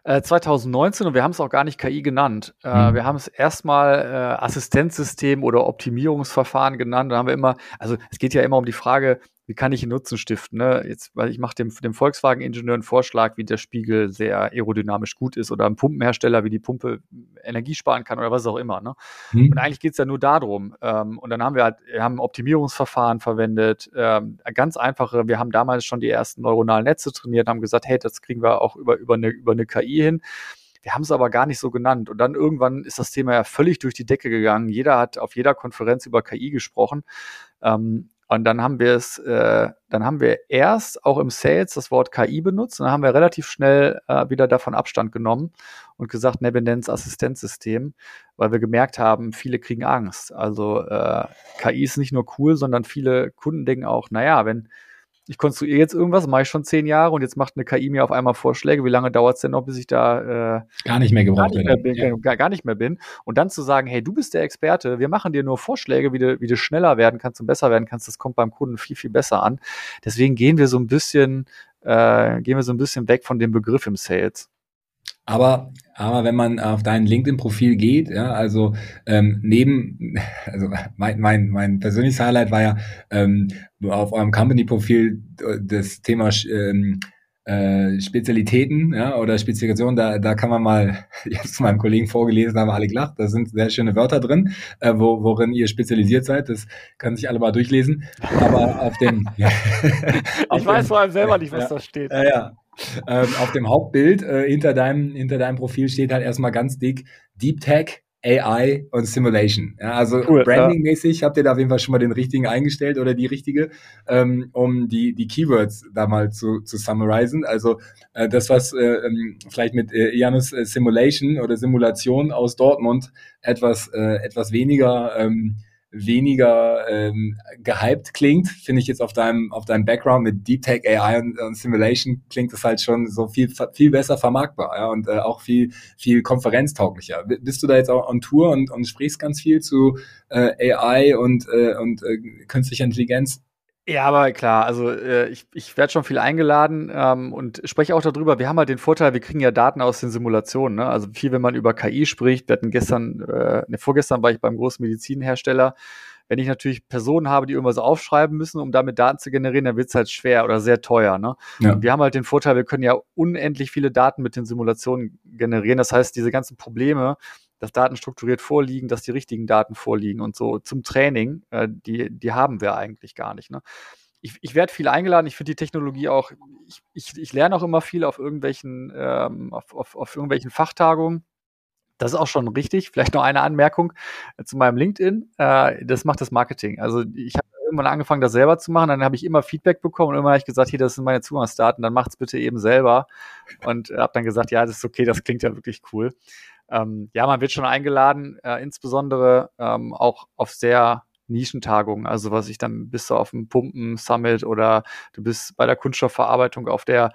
2019 äh, und wir haben es auch gar nicht KI genannt. Äh, mhm. Wir haben es erstmal äh, Assistenzsystem oder Optimierungsverfahren genannt. Da haben wir immer, also es geht ja immer um die Frage, wie kann ich einen Nutzen stiften? Ne? Jetzt, weil ich mache dem, dem Volkswagen-Ingenieur einen Vorschlag, wie der Spiegel sehr aerodynamisch gut ist oder einem Pumpenhersteller, wie die Pumpe Energie sparen kann oder was auch immer. Ne? Mhm. Und eigentlich geht's ja nur darum. Ähm, und dann haben wir halt, wir haben Optimierungsverfahren verwendet, ähm, ganz einfache, wir haben damals schon die ersten neuronalen Netze trainiert, haben gesagt, hey, das kriegen wir auch über, über, eine, über eine KI hin. Wir haben es aber gar nicht so genannt. Und dann irgendwann ist das Thema ja völlig durch die Decke gegangen. Jeder hat auf jeder Konferenz über KI gesprochen. Ähm, und dann haben wir es, äh, dann haben wir erst auch im Sales das Wort KI benutzt und dann haben wir relativ schnell äh, wieder davon Abstand genommen und gesagt, ne, wir nennen es Assistenzsystem, weil wir gemerkt haben, viele kriegen Angst. Also äh, KI ist nicht nur cool, sondern viele Kunden denken auch, naja, wenn ich konstruiere jetzt irgendwas, mache ich schon zehn Jahre und jetzt macht eine KI mir auf einmal Vorschläge. Wie lange dauert es denn noch, bis ich da äh, gar nicht mehr gebraucht werde? Ja. Gar, gar, nicht mehr bin. Und dann zu sagen, hey, du bist der Experte, wir machen dir nur Vorschläge, wie du, wie du schneller werden kannst und besser werden kannst, das kommt beim Kunden viel, viel besser an. Deswegen gehen wir so ein bisschen, äh, gehen wir so ein bisschen weg von dem Begriff im Sales. Aber, aber wenn man auf dein LinkedIn-Profil geht, ja, also ähm, neben, also mein, mein, mein persönliches Highlight war ja ähm, auf eurem Company-Profil äh, das Thema ähm, äh, Spezialitäten ja, oder Spezifikationen, da, da kann man mal, ich habe es meinem Kollegen vorgelesen, haben wir alle gelacht, da sind sehr schöne Wörter drin, äh, wo, worin ihr spezialisiert seid, das können sich alle mal durchlesen, aber auf dem... ja, auf ich weiß vor allem selber nicht, was ja, da steht. Ja, ja, ähm, auf dem Hauptbild äh, hinter, deinem, hinter deinem Profil steht halt erstmal ganz dick Deep Tech, AI und Simulation. Ja, also cool, Branding-mäßig ja. habt ihr da auf jeden Fall schon mal den richtigen eingestellt oder die richtige, ähm, um die, die Keywords da mal zu, zu summarizen. Also äh, das, was äh, ähm, vielleicht mit äh, Janus äh, Simulation oder Simulation aus Dortmund etwas, äh, etwas weniger ähm, weniger ähm, gehypt klingt, finde ich jetzt auf deinem, auf deinem Background mit Deep Tech AI und, und Simulation klingt es halt schon so viel, viel besser vermarktbar ja, und äh, auch viel, viel konferenztauglicher. Bist du da jetzt auch on Tour und, und sprichst ganz viel zu äh, AI und, äh, und äh, künstlicher Intelligenz? Ja, aber klar, also äh, ich, ich werde schon viel eingeladen ähm, und spreche auch darüber. Wir haben halt den Vorteil, wir kriegen ja Daten aus den Simulationen. Ne? Also viel, wenn man über KI spricht. Wir hatten gestern, äh, ne, vorgestern war ich beim großen Medizinhersteller. Wenn ich natürlich Personen habe, die irgendwas aufschreiben müssen, um damit Daten zu generieren, dann wird es halt schwer oder sehr teuer. Ne? Ja. Wir haben halt den Vorteil, wir können ja unendlich viele Daten mit den Simulationen generieren. Das heißt, diese ganzen Probleme, dass Daten strukturiert vorliegen, dass die richtigen Daten vorliegen und so zum Training, äh, die, die haben wir eigentlich gar nicht. Ne? Ich, ich werde viel eingeladen, ich finde die Technologie auch, ich, ich, ich lerne auch immer viel auf irgendwelchen, ähm, auf, auf, auf irgendwelchen Fachtagungen. Das ist auch schon richtig. Vielleicht noch eine Anmerkung äh, zu meinem LinkedIn. Äh, das macht das Marketing. Also ich habe irgendwann angefangen, das selber zu machen. Dann habe ich immer Feedback bekommen und immer habe ich gesagt, hier, das sind meine Zugangsdaten, dann macht's bitte eben selber. Und habe dann gesagt, ja, das ist okay, das klingt ja wirklich cool ähm, ja, man wird schon eingeladen, äh, insbesondere ähm, auch auf sehr Nischentagungen, also was ich dann bist du auf dem Pumpen-Summit oder du bist bei der Kunststoffverarbeitung auf der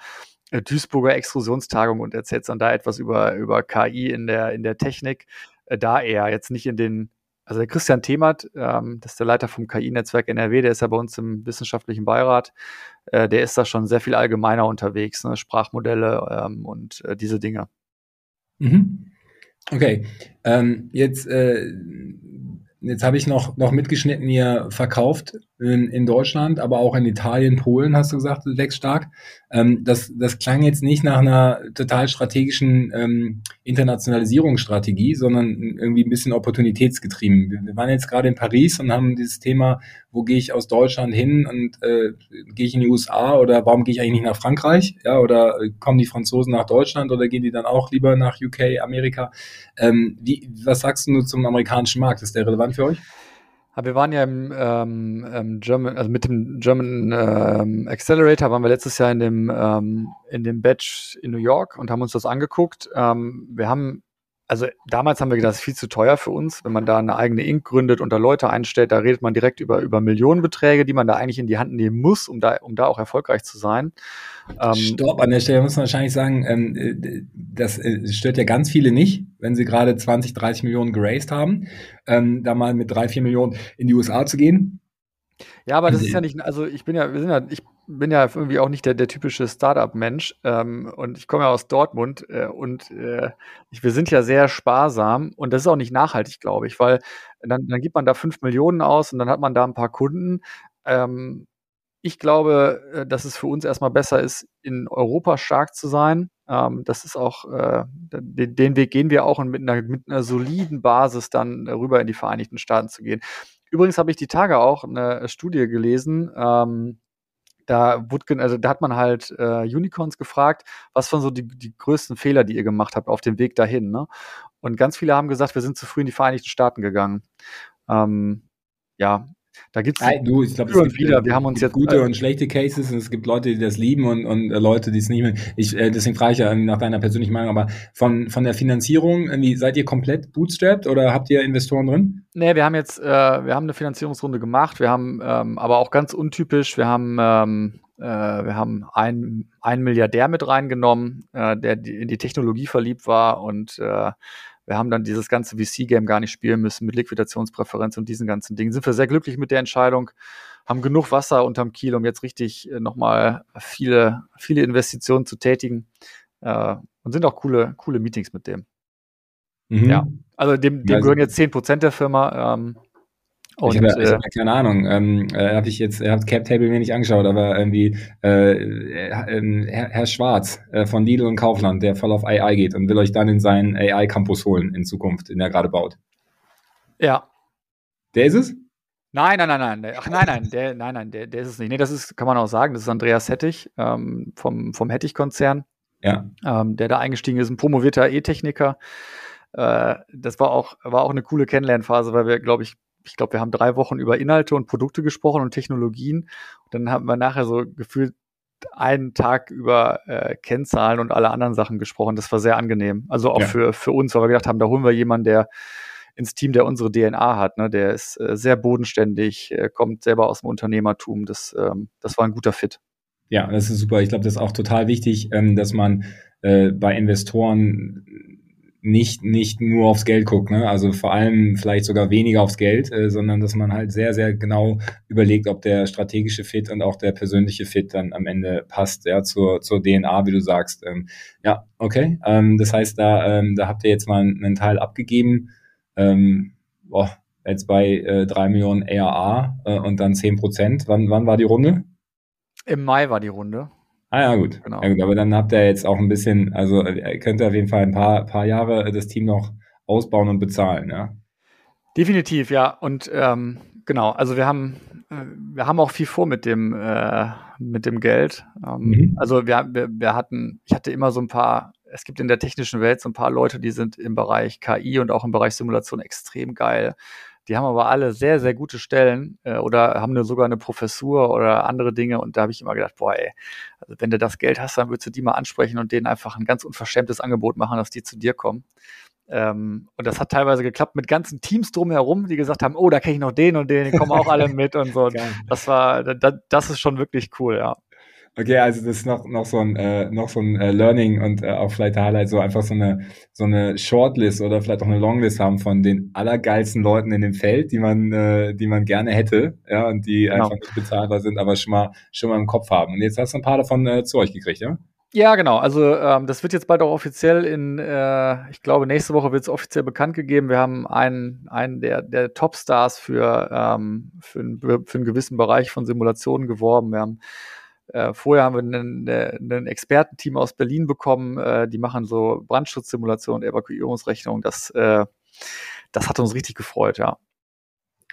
äh, Duisburger Extrusionstagung und erzählst dann da etwas über, über KI in der, in der Technik. Äh, da eher, jetzt nicht in den, also der Christian Themert, ähm, das ist der Leiter vom KI-Netzwerk NRW, der ist ja bei uns im wissenschaftlichen Beirat, äh, der ist da schon sehr viel allgemeiner unterwegs, ne? Sprachmodelle ähm, und äh, diese Dinge. Mhm. Okay, ähm, jetzt äh, Jetzt habe ich noch, noch mitgeschnitten, ihr verkauft in, in Deutschland, aber auch in Italien, Polen, hast du gesagt, wächst stark. Ähm, das, das klang jetzt nicht nach einer total strategischen ähm, Internationalisierungsstrategie, sondern irgendwie ein bisschen opportunitätsgetrieben. Wir, wir waren jetzt gerade in Paris und haben dieses Thema, wo gehe ich aus Deutschland hin und äh, gehe ich in die USA oder warum gehe ich eigentlich nicht nach Frankreich? Ja, oder äh, kommen die Franzosen nach Deutschland oder gehen die dann auch lieber nach UK, Amerika? Ähm, wie, was sagst du zum amerikanischen Markt? Ist der relevant für euch? wir waren ja im ähm, ähm, German, also mit dem German ähm, Accelerator waren wir letztes Jahr in dem ähm, in dem Batch in New York und haben uns das angeguckt. Ähm, wir haben also damals haben wir gedacht, das ist viel zu teuer für uns, wenn man da eine eigene Inc gründet und da Leute einstellt, da redet man direkt über, über Millionenbeträge, die man da eigentlich in die Hand nehmen muss, um da, um da auch erfolgreich zu sein. Ähm, Stopp, an der Stelle muss man wahrscheinlich sagen, ähm, äh, das äh, stört ja ganz viele nicht, wenn sie gerade 20, 30 Millionen geraced haben, ähm, da mal mit drei, vier Millionen in die USA zu gehen. Ja, aber das ist ja nicht, also ich bin ja, wir sind ja, ich bin ja irgendwie auch nicht der, der typische Startup-Mensch ähm, und ich komme ja aus Dortmund äh, und äh, ich, wir sind ja sehr sparsam und das ist auch nicht nachhaltig, glaube ich, weil dann, dann gibt man da fünf Millionen aus und dann hat man da ein paar Kunden. Ähm, ich glaube, äh, dass es für uns erstmal besser ist, in Europa stark zu sein. Ähm, das ist auch, äh, den, den, Weg gehen wir auch und mit einer, mit einer soliden Basis dann rüber in die Vereinigten Staaten zu gehen. Übrigens habe ich die Tage auch eine Studie gelesen, ähm, da, wurde, also, da hat man halt äh, Unicorns gefragt, was waren so die, die größten Fehler, die ihr gemacht habt auf dem Weg dahin. Ne? Und ganz viele haben gesagt, wir sind zu früh in die Vereinigten Staaten gegangen. Ähm, ja, da gibt's Nein, du, ich glaube, es gibt wieder. Wir haben uns jetzt gute äh, und schlechte Cases und es gibt Leute, die das lieben und, und äh, Leute, die es nicht mehr. Ich, äh, deswegen frage ich ja nach deiner persönlichen Meinung, aber von, von der Finanzierung, irgendwie, seid ihr komplett bootstrapped oder habt ihr Investoren drin? Nee, wir haben jetzt, äh, wir haben eine Finanzierungsrunde gemacht, wir haben ähm, aber auch ganz untypisch, wir haben ähm, äh, wir haben einen, einen Milliardär mit reingenommen, äh, der die, in die Technologie verliebt war und äh, wir haben dann dieses ganze VC-Game gar nicht spielen müssen mit Liquidationspräferenz und diesen ganzen Dingen. Sind wir sehr glücklich mit der Entscheidung, haben genug Wasser unterm Kiel, um jetzt richtig äh, nochmal viele, viele Investitionen zu tätigen äh, und sind auch coole, coole Meetings mit dem. Mhm. Ja, also dem, dem also, gehören jetzt 10% der Firma. Ähm, und, ich habe äh, keine Ahnung, ähm, äh, habe ich jetzt, habe Cap Table mir nicht angeschaut, aber irgendwie äh, äh, Herr, Herr Schwarz äh, von Lidl und Kaufland, der voll auf AI geht und will euch dann in seinen AI Campus holen in Zukunft, den er gerade baut. Ja. Der ist es? Nein, nein, nein, nein. Ach nein, nein, der, nein, nein, der, der ist es nicht. Nee, das ist, kann man auch sagen, das ist Andreas Hettich ähm, vom, vom Hettich-Konzern. Ja. Ähm, der da eingestiegen ist, ein promovierter E-Techniker. Äh, das war auch, war auch eine coole Kennenlernphase, weil wir, glaube ich, ich glaube, wir haben drei Wochen über Inhalte und Produkte gesprochen und Technologien. Und dann haben wir nachher so gefühlt einen Tag über äh, Kennzahlen und alle anderen Sachen gesprochen. Das war sehr angenehm. Also auch ja. für, für uns, weil wir gedacht haben, da holen wir jemanden, der ins Team, der unsere DNA hat. Ne? Der ist äh, sehr bodenständig, äh, kommt selber aus dem Unternehmertum. Das, ähm, das war ein guter Fit. Ja, das ist super. Ich glaube, das ist auch total wichtig, ähm, dass man äh, bei Investoren nicht, nicht nur aufs Geld guckt, ne? also vor allem vielleicht sogar weniger aufs Geld, äh, sondern dass man halt sehr, sehr genau überlegt, ob der strategische Fit und auch der persönliche Fit dann am Ende passt, ja, zur, zur DNA, wie du sagst. Ähm, ja, okay. Ähm, das heißt, da, ähm, da habt ihr jetzt mal einen Teil abgegeben. Ähm, boah, jetzt bei äh, 3 Millionen ARA äh, und dann 10 Prozent. Wann, wann war die Runde? Im Mai war die Runde. Ah ja, gut. Genau. Ja, gut. Aber dann habt ihr jetzt auch ein bisschen, also äh, könnt ihr auf jeden Fall ein paar, paar Jahre das Team noch ausbauen und bezahlen, ja? Definitiv, ja. Und ähm, genau, also wir haben, äh, wir haben auch viel vor mit dem, äh, mit dem Geld. Ähm, mhm. Also wir, wir, wir hatten, ich hatte immer so ein paar, es gibt in der technischen Welt so ein paar Leute, die sind im Bereich KI und auch im Bereich Simulation extrem geil. Die haben aber alle sehr, sehr gute Stellen äh, oder haben eine, sogar eine Professur oder andere Dinge. Und da habe ich immer gedacht, boah, ey, also wenn du das Geld hast, dann würdest du die mal ansprechen und denen einfach ein ganz unverschämtes Angebot machen, dass die zu dir kommen. Ähm, und das hat teilweise geklappt mit ganzen Teams drumherum, die gesagt haben, oh, da kenne ich noch den und den, die kommen auch alle mit und so. Das war, das, das ist schon wirklich cool, ja. Okay, also das ist noch, noch so ein, äh, noch so ein äh, Learning und äh, auch vielleicht Highlight, so einfach so eine, so eine Shortlist oder vielleicht auch eine Longlist haben von den allergeilsten Leuten in dem Feld, die man, äh, die man gerne hätte, ja, und die genau. einfach nicht bezahlbar sind, aber schon mal, schon mal im Kopf haben. Und jetzt hast du ein paar davon äh, zu euch gekriegt, ja? Ja, genau. Also ähm, das wird jetzt bald auch offiziell in, äh, ich glaube, nächste Woche wird es offiziell bekannt gegeben. Wir haben einen, einen der, der Topstars für, ähm, für, einen, für einen gewissen Bereich von Simulationen geworben. Wir haben äh, vorher haben wir ein, ein Expertenteam aus Berlin bekommen, äh, die machen so Brandschutzsimulation, Evakuierungsrechnung. Das, äh, das hat uns richtig gefreut, ja.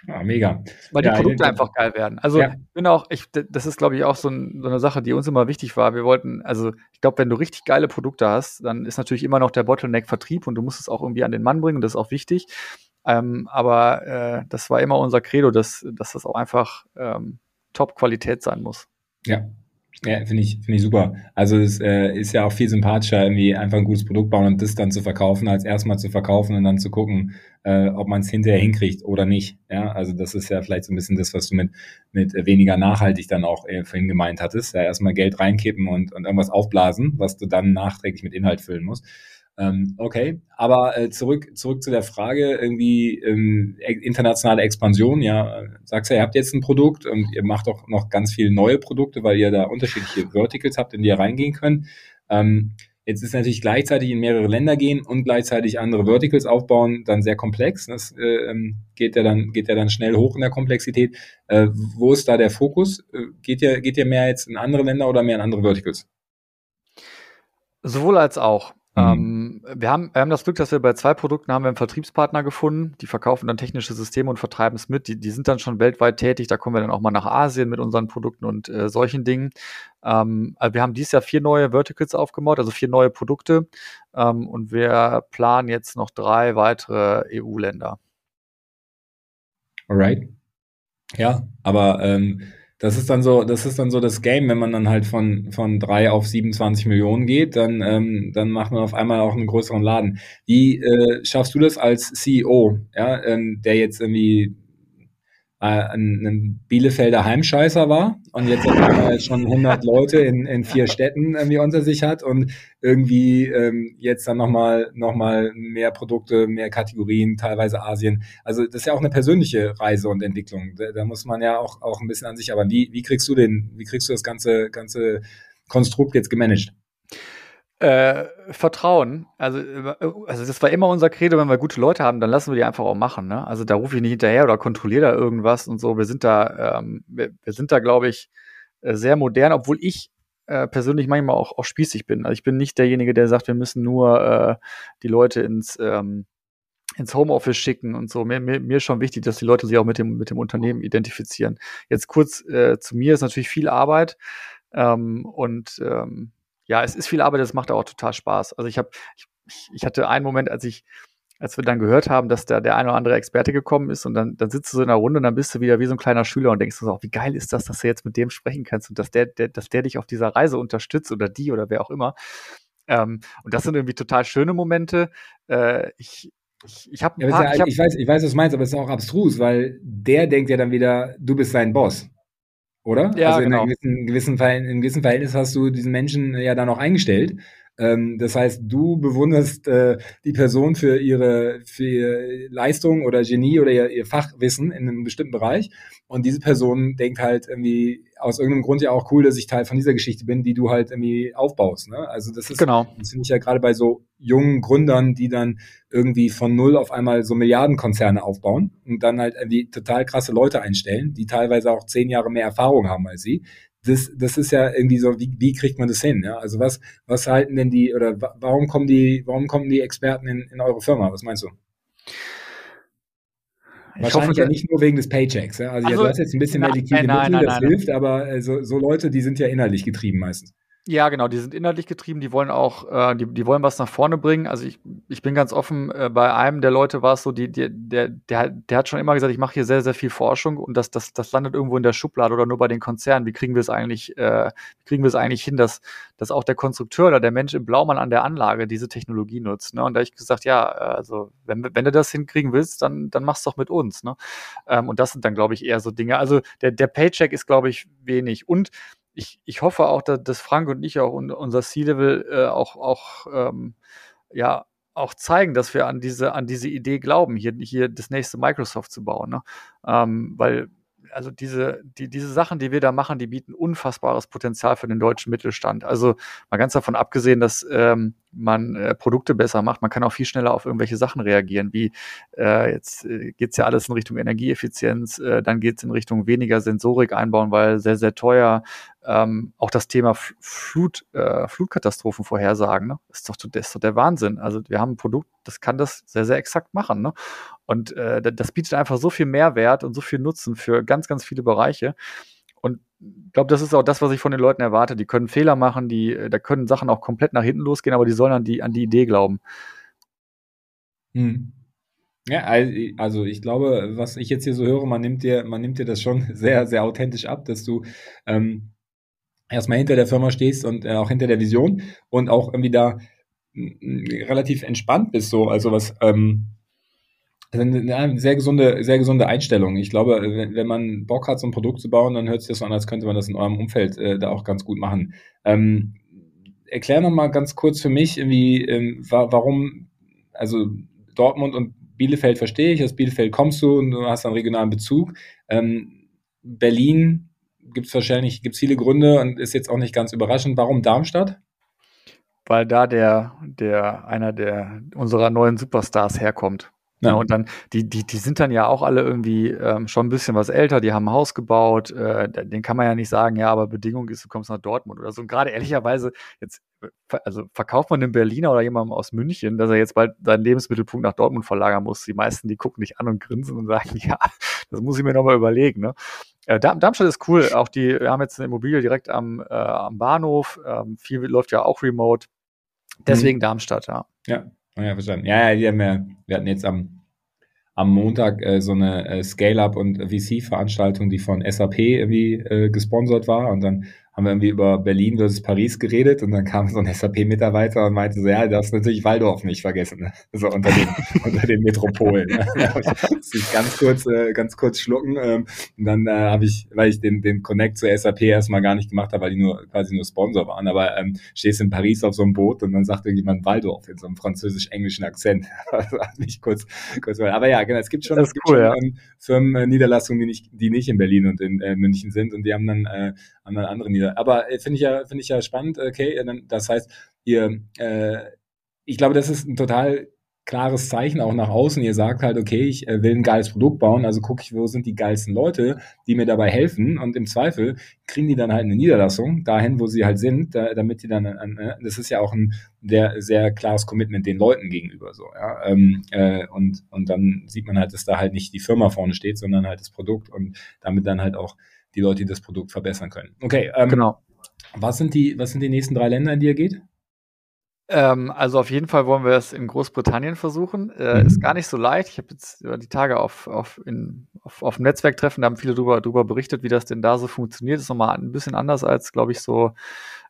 Ah, mega. Weil die ja, Produkte ja, einfach geil werden. Also ja. bin auch, ich, das ist, glaube ich, auch so, ein, so, eine Sache, die uns immer wichtig war. Wir wollten, also ich glaube, wenn du richtig geile Produkte hast, dann ist natürlich immer noch der Bottleneck Vertrieb und du musst es auch irgendwie an den Mann bringen, das ist auch wichtig. Ähm, aber äh, das war immer unser Credo, dass, dass das auch einfach ähm, Top-Qualität sein muss. Ja, ja, finde ich, finde ich super. Also es äh, ist ja auch viel sympathischer, irgendwie einfach ein gutes Produkt bauen und das dann zu verkaufen, als erstmal zu verkaufen und dann zu gucken, äh, ob man es hinterher hinkriegt oder nicht. Ja, also das ist ja vielleicht so ein bisschen das, was du mit, mit weniger nachhaltig dann auch äh, vorhin gemeint hattest. Ja, erstmal Geld reinkippen und, und irgendwas aufblasen, was du dann nachträglich mit Inhalt füllen musst. Ähm, okay, aber äh, zurück, zurück zu der Frage, irgendwie ähm, e-, internationale Expansion. Ja, sagst ja, ihr habt jetzt ein Produkt und ihr macht auch noch ganz viele neue Produkte, weil ihr da unterschiedliche Verticals habt, in die ihr reingehen könnt. Ähm, jetzt ist natürlich gleichzeitig in mehrere Länder gehen und gleichzeitig andere Verticals aufbauen, dann sehr komplex. Das äh, ähm, geht ja dann geht ja dann schnell hoch in der Komplexität. Äh, wo ist da der Fokus? Äh, geht ihr geht ihr mehr jetzt in andere Länder oder mehr in andere Verticals? Sowohl als auch. Mhm. Ähm, wir, haben, wir haben das Glück, dass wir bei zwei Produkten haben wir einen Vertriebspartner gefunden, die verkaufen dann technische Systeme und vertreiben es mit. Die, die sind dann schon weltweit tätig, da kommen wir dann auch mal nach Asien mit unseren Produkten und äh, solchen Dingen. Ähm, wir haben dieses Jahr vier neue Verticals aufgebaut, also vier neue Produkte ähm, und wir planen jetzt noch drei weitere EU-Länder. Alright. Ja, aber ähm, das ist dann so, das ist dann so das Game, wenn man dann halt von, von drei auf 27 Millionen geht, dann, ähm, dann macht man auf einmal auch einen größeren Laden. Wie äh, schaffst du das als CEO, ja, ähm, der jetzt irgendwie äh, ein, ein Bielefelder Heimscheißer war und jetzt schon 100 Leute in, in vier Städten irgendwie unter sich hat und irgendwie ähm, jetzt dann nochmal noch mal mehr Produkte, mehr Kategorien, teilweise Asien. Also das ist ja auch eine persönliche Reise und Entwicklung. Da, da muss man ja auch, auch ein bisschen an sich, aber wie, wie kriegst du den, wie kriegst du das ganze, ganze Konstrukt jetzt gemanagt? Äh, Vertrauen. Also, äh, also das war immer unser Credo, wenn wir gute Leute haben, dann lassen wir die einfach auch machen. Ne? Also da rufe ich nicht hinterher oder kontrolliere da irgendwas und so. Wir sind da, ähm, wir, wir, sind da, glaube ich, äh, sehr modern, obwohl ich äh, persönlich manchmal auch, auch spießig bin. Also ich bin nicht derjenige, der sagt, wir müssen nur äh, die Leute ins ähm, ins Homeoffice schicken und so. Mir, mir, mir ist schon wichtig, dass die Leute sich auch mit dem, mit dem Unternehmen identifizieren. Jetzt kurz äh, zu mir ist natürlich viel Arbeit ähm, und ähm, ja, es ist viel Arbeit, es macht auch total Spaß. Also ich habe, ich, ich hatte einen Moment, als ich, als wir dann gehört haben, dass da der eine oder andere Experte gekommen ist und dann, dann sitzt du so in einer Runde und dann bist du wieder wie so ein kleiner Schüler und denkst du so, wie geil ist das, dass du jetzt mit dem sprechen kannst und dass der, der dass der dich auf dieser Reise unterstützt oder die oder wer auch immer. Ähm, und das sind irgendwie total schöne Momente. Äh, ich, ich, ich habe ja, ja, ich, hab, ich, weiß, ich weiß, was du meinst, aber es ist auch abstrus, weil der denkt ja dann wieder, du bist sein Boss oder? Ja, also in genau. gewissen, gewissen, Verhältnis, in gewissen Verhältnis hast du diesen Menschen ja dann auch eingestellt. Ähm, das heißt, du bewunderst äh, die Person für ihre, für ihre Leistung oder Genie oder ihr, ihr Fachwissen in einem bestimmten Bereich. Und diese Person denkt halt irgendwie aus irgendeinem Grund ja auch cool, dass ich Teil von dieser Geschichte bin, die du halt irgendwie aufbaust. Ne? Also das ist, genau. das finde ich ja gerade bei so jungen Gründern, die dann irgendwie von null auf einmal so Milliardenkonzerne aufbauen und dann halt irgendwie total krasse Leute einstellen, die teilweise auch zehn Jahre mehr Erfahrung haben als sie. Das, das ist ja irgendwie so, wie, wie kriegt man das hin? Ja? Also was, was halten denn die oder warum kommen die, warum kommen die Experten in, in eure Firma? Was meinst du? Wahrscheinlich hoffe, ja nicht nur wegen des Paychecks. Ja? Also, also ja, du hast jetzt ein bisschen nein, mehr liquide Mittel, nein, das nein, hilft, aber äh, so, so Leute, die sind ja innerlich getrieben meistens. Ja, genau, die sind inhaltlich getrieben, die wollen auch, äh, die, die wollen was nach vorne bringen. Also ich, ich bin ganz offen, äh, bei einem der Leute war es so, die, die, der, der, der hat schon immer gesagt, ich mache hier sehr, sehr viel Forschung und das, das, das landet irgendwo in der Schublade oder nur bei den Konzernen. Wie kriegen wir es eigentlich, äh, wie kriegen wir es eigentlich hin, dass, dass auch der Konstrukteur oder der Mensch im Blaumann an der Anlage diese Technologie nutzt? Ne? Und da habe ich gesagt, ja, also wenn, wenn du das hinkriegen willst, dann, dann mach's doch mit uns. Ne? Ähm, und das sind dann, glaube ich, eher so Dinge. Also der, der Paycheck ist, glaube ich, wenig. Und ich, ich hoffe auch, dass, Frank und ich auch unser C-Level äh, auch, auch ähm, ja, auch zeigen, dass wir an diese, an diese Idee glauben, hier, hier das nächste Microsoft zu bauen. Ne? Ähm, weil also diese, die, diese Sachen, die wir da machen, die bieten unfassbares Potenzial für den deutschen Mittelstand. Also mal ganz davon abgesehen, dass ähm, man äh, Produkte besser macht, man kann auch viel schneller auf irgendwelche Sachen reagieren, wie äh, jetzt äh, geht's ja alles in Richtung Energieeffizienz, äh, dann geht's in Richtung weniger Sensorik einbauen, weil sehr, sehr teuer. Ähm, auch das Thema Flut, äh, Flutkatastrophen vorhersagen, ne? ist, doch, das ist doch der Wahnsinn. Also wir haben ein Produkt, das kann das sehr, sehr exakt machen. Ne? Und äh, das bietet einfach so viel Mehrwert und so viel Nutzen für ganz, ganz viele Bereiche. Und ich glaube, das ist auch das, was ich von den Leuten erwarte. Die können Fehler machen, die, äh, da können Sachen auch komplett nach hinten losgehen, aber die sollen an die, an die Idee glauben. Hm. Ja, also ich glaube, was ich jetzt hier so höre, man nimmt dir, man nimmt dir das schon sehr, sehr authentisch ab, dass du ähm, erstmal hinter der Firma stehst und äh, auch hinter der Vision und auch irgendwie da relativ entspannt bist, so, also was, ähm, eine sehr gesunde, sehr gesunde Einstellung. Ich glaube, wenn, man Bock hat, so ein Produkt zu bauen, dann hört sich das so an, als könnte man das in eurem Umfeld äh, da auch ganz gut machen. Ähm, erklär noch mal ganz kurz für mich, irgendwie, ähm, warum, also Dortmund und Bielefeld verstehe ich, aus Bielefeld kommst du und du hast einen regionalen Bezug. Ähm, Berlin gibt es wahrscheinlich, gibt es viele Gründe und ist jetzt auch nicht ganz überraschend. Warum Darmstadt? Weil da der, der, einer der unserer neuen Superstars herkommt. Ja, und dann, die, die, die sind dann ja auch alle irgendwie ähm, schon ein bisschen was älter, die haben ein Haus gebaut, äh, den kann man ja nicht sagen, ja, aber Bedingung ist, du kommst nach Dortmund oder so. Und gerade ehrlicherweise, jetzt, also verkauft man einem Berliner oder jemandem aus München, dass er jetzt bald seinen Lebensmittelpunkt nach Dortmund verlagern muss. Die meisten, die gucken dich an und grinsen und sagen, ja, das muss ich mir nochmal überlegen. Ne? Äh, Darmstadt ist cool, auch die, wir haben jetzt eine Immobilie direkt am, äh, am Bahnhof, ähm, viel läuft ja auch remote. Deswegen mhm. Darmstadt, ja. Ja, ja, verstanden. Ja, ja, die haben ja, wir hatten jetzt am, am Montag äh, so eine äh, Scale-Up- und VC-Veranstaltung, die von SAP irgendwie äh, gesponsert war. Und dann haben wir irgendwie über Berlin versus Paris geredet und dann kam so ein SAP-Mitarbeiter und meinte so, ja, das ist natürlich Waldorf nicht vergessen, ne? so unter den, unter den Metropolen. Ne? ich ganz kurz, äh, ganz kurz schlucken ähm, und dann äh, habe ich, weil ich den, den Connect zur SAP erstmal gar nicht gemacht habe, weil die nur quasi nur Sponsor waren, aber ähm, stehst in Paris auf so einem Boot und dann sagt irgendjemand Waldorf in so einem französisch-englischen Akzent. das hat mich kurz, kurz aber ja, genau, es gibt schon, es gibt cool, schon ja. ähm, Firmen, äh, Niederlassungen, die nicht, die nicht in Berlin und in äh, München sind und die haben dann äh, haben dann andere Niederlassungen aber äh, finde ich ja, finde ich ja spannend. Okay, das heißt, ihr, äh, ich glaube, das ist ein total klares Zeichen auch nach außen. Ihr sagt halt, okay, ich äh, will ein geiles Produkt bauen, also gucke ich, wo sind die geilsten Leute, die mir dabei helfen und im Zweifel kriegen die dann halt eine Niederlassung dahin, wo sie halt sind, da, damit die dann, an, äh, das ist ja auch ein sehr, sehr klares Commitment den Leuten gegenüber so, ja, ähm, äh, und, und dann sieht man halt, dass da halt nicht die Firma vorne steht, sondern halt das Produkt und damit dann halt auch die Leute, die das Produkt verbessern können. Okay, ähm, genau. Was sind, die, was sind die nächsten drei Länder, in die ihr geht? Ähm, also auf jeden Fall wollen wir es in Großbritannien versuchen. Äh, mhm. Ist gar nicht so leicht. Ich habe jetzt über die Tage auf, auf, in, auf, auf dem Netzwerktreffen, da haben viele drüber, drüber berichtet, wie das denn da so funktioniert. Ist nochmal ein bisschen anders als, glaube ich, so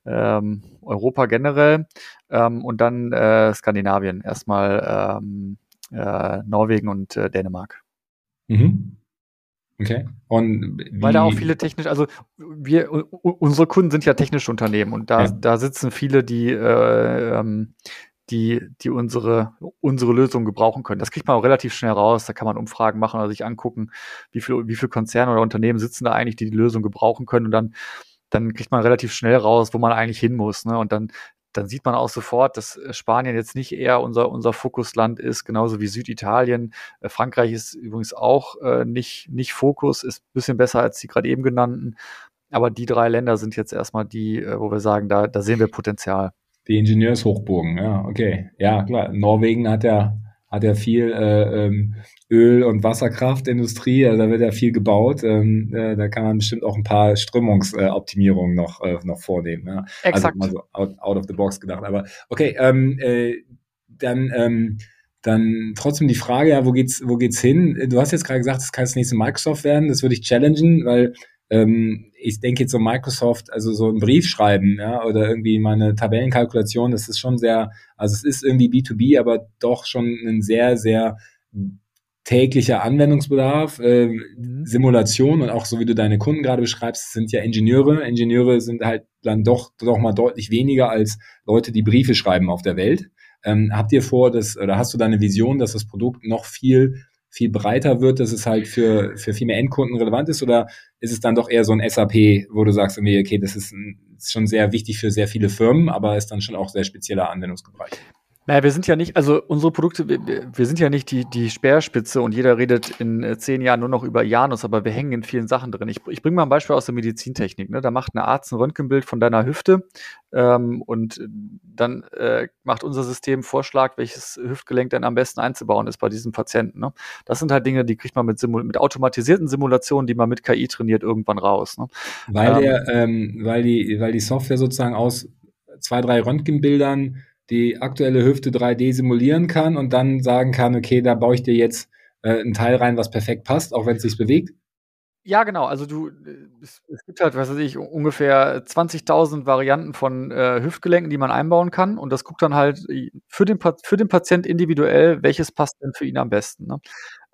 ähm, Europa generell. Ähm, und dann äh, Skandinavien. Erstmal ähm, äh, Norwegen und äh, Dänemark. Mhm. Okay. Und? Weil da auch viele technisch, also wir, unsere Kunden sind ja technische Unternehmen und da, ja. da sitzen viele, die, äh, ähm, die, die unsere, unsere Lösung gebrauchen können. Das kriegt man auch relativ schnell raus. Da kann man Umfragen machen oder sich angucken, wie viel, wie viel Konzerne oder Unternehmen sitzen da eigentlich, die die Lösung gebrauchen können und dann dann kriegt man relativ schnell raus, wo man eigentlich hin muss. Ne? Und dann dann sieht man auch sofort, dass äh, Spanien jetzt nicht eher unser, unser Fokusland ist, genauso wie Süditalien. Äh, Frankreich ist übrigens auch äh, nicht, nicht Fokus, ist ein bisschen besser als die gerade eben genannten. Aber die drei Länder sind jetzt erstmal die, äh, wo wir sagen, da, da sehen wir Potenzial. Die Ingenieurshochburgen, ja, okay. Ja, klar. Norwegen hat ja hat ja viel äh, ähm, Öl- und Wasserkraftindustrie, also da wird ja viel gebaut. Ähm, äh, da kann man bestimmt auch ein paar Strömungsoptimierungen äh, noch, noch vornehmen. Ja. Also Exakt. Also mal so out, out, of the box gedacht. Aber okay, ähm, äh, dann, ähm, dann trotzdem die Frage, ja, wo geht's, wo geht's hin? Du hast jetzt gerade gesagt, es kann das nächste Microsoft werden. Das würde ich challengen, weil ähm, ich denke jetzt so Microsoft, also so einen Brief schreiben, ja, oder irgendwie meine Tabellenkalkulation, das ist schon sehr, also es ist irgendwie B2B, aber doch schon ein sehr, sehr täglicher Anwendungsbedarf, äh, Simulation und auch so wie du deine Kunden gerade beschreibst, sind ja Ingenieure. Ingenieure sind halt dann doch, doch mal deutlich weniger als Leute, die Briefe schreiben auf der Welt. Ähm, habt ihr vor, dass, oder hast du deine Vision, dass das Produkt noch viel viel breiter wird, dass es halt für, für viel mehr Endkunden relevant ist? Oder ist es dann doch eher so ein SAP, wo du sagst, okay, das ist, ein, ist schon sehr wichtig für sehr viele Firmen, aber ist dann schon auch sehr spezieller Anwendungsbereich? Naja, wir sind ja nicht, also unsere Produkte, wir, wir sind ja nicht die, die Speerspitze und jeder redet in äh, zehn Jahren nur noch über Janus, aber wir hängen in vielen Sachen drin. Ich, ich bringe mal ein Beispiel aus der Medizintechnik. Ne? Da macht ein Arzt ein Röntgenbild von deiner Hüfte ähm, und dann äh, macht unser System Vorschlag, welches Hüftgelenk denn am besten einzubauen ist bei diesem Patienten. Ne? Das sind halt Dinge, die kriegt man mit, Simul mit automatisierten Simulationen, die man mit KI trainiert, irgendwann raus. Ne? Weil, ähm, der, ähm, weil, die, weil die Software sozusagen aus zwei, drei Röntgenbildern die aktuelle Hüfte 3D simulieren kann und dann sagen kann, okay, da baue ich dir jetzt äh, ein Teil rein, was perfekt passt, auch wenn es sich bewegt? Ja, genau. Also du, es, es gibt halt, was weiß ich, ungefähr 20.000 Varianten von äh, Hüftgelenken, die man einbauen kann. Und das guckt dann halt für den, für den Patient individuell, welches passt denn für ihn am besten. Ne?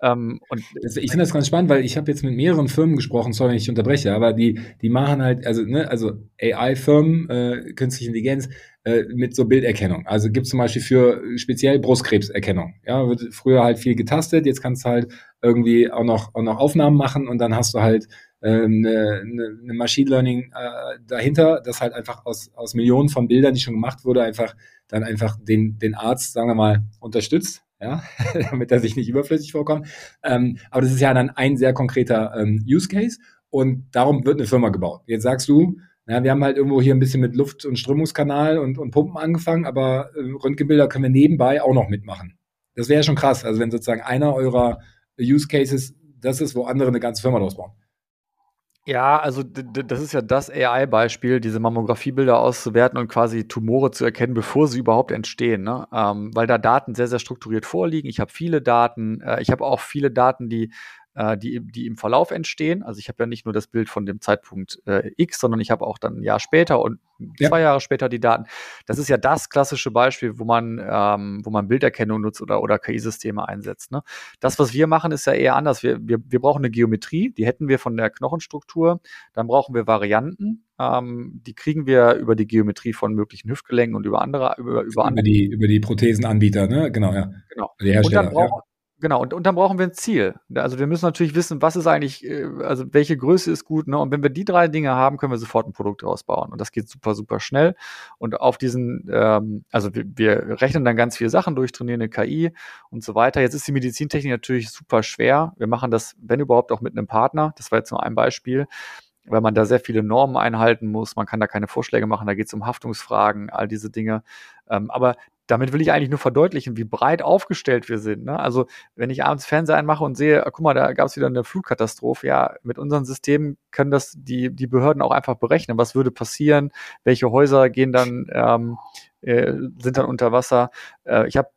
Ähm, und ich finde das ganz spannend, weil ich habe jetzt mit mehreren Firmen gesprochen, sorry, wenn ich unterbreche, aber die, die machen halt, also, ne, also AI-Firmen, äh, künstliche Intelligenz, äh, mit so Bilderkennung. Also gibt zum Beispiel für speziell Brustkrebserkennung. Ja, wird früher halt viel getastet, jetzt kannst du halt irgendwie auch noch, auch noch Aufnahmen machen und dann hast du halt eine, ähm, eine, eine Machine Learning äh, dahinter, das halt einfach aus, aus Millionen von Bildern, die schon gemacht wurde, einfach dann einfach den, den Arzt, sagen wir mal, unterstützt ja, damit er sich nicht überflüssig vorkommt. Ähm, aber das ist ja dann ein sehr konkreter ähm, Use Case und darum wird eine Firma gebaut. Jetzt sagst du, na, wir haben halt irgendwo hier ein bisschen mit Luft- und Strömungskanal und, und Pumpen angefangen, aber äh, Röntgenbilder können wir nebenbei auch noch mitmachen. Das wäre ja schon krass, also wenn sozusagen einer eurer Use Cases das ist, wo andere eine ganze Firma draus bauen. Ja, also das ist ja das AI-Beispiel, diese Mammografiebilder auszuwerten und quasi Tumore zu erkennen, bevor sie überhaupt entstehen, ne? ähm, weil da Daten sehr, sehr strukturiert vorliegen. Ich habe viele Daten, äh, ich habe auch viele Daten, die äh, die, die im Verlauf entstehen. Also ich habe ja nicht nur das Bild von dem Zeitpunkt äh, X, sondern ich habe auch dann ein Jahr später und ja. zwei Jahre später die Daten. Das ist ja das klassische Beispiel, wo man, ähm, wo man Bilderkennung nutzt oder, oder KI-Systeme einsetzt. Ne? Das, was wir machen, ist ja eher anders. Wir, wir, wir brauchen eine Geometrie, die hätten wir von der Knochenstruktur. Dann brauchen wir Varianten. Ähm, die kriegen wir über die Geometrie von möglichen Hüftgelenken und über andere, über, über, über andere. Die, über die Prothesenanbieter, ne? Genau, ja. Genau. Die Hersteller, und dann brauchen, ja. Genau, und, und dann brauchen wir ein Ziel. Also wir müssen natürlich wissen, was ist eigentlich, äh, also welche Größe ist gut, ne? Und wenn wir die drei Dinge haben, können wir sofort ein Produkt ausbauen. Und das geht super, super schnell. Und auf diesen, ähm, also wir, wir rechnen dann ganz viele Sachen durch, trainieren eine KI und so weiter. Jetzt ist die Medizintechnik natürlich super schwer. Wir machen das, wenn überhaupt, auch mit einem Partner. Das war jetzt nur ein Beispiel weil man da sehr viele Normen einhalten muss. Man kann da keine Vorschläge machen, da geht es um Haftungsfragen, all diese Dinge. Ähm, aber damit will ich eigentlich nur verdeutlichen, wie breit aufgestellt wir sind. Ne? Also wenn ich abends Fernseher einmache und sehe, guck mal, da gab es wieder eine Flutkatastrophe, ja, mit unseren Systemen können das die, die Behörden auch einfach berechnen. Was würde passieren? Welche Häuser gehen dann, ähm, äh, sind dann unter Wasser? Äh, ich habe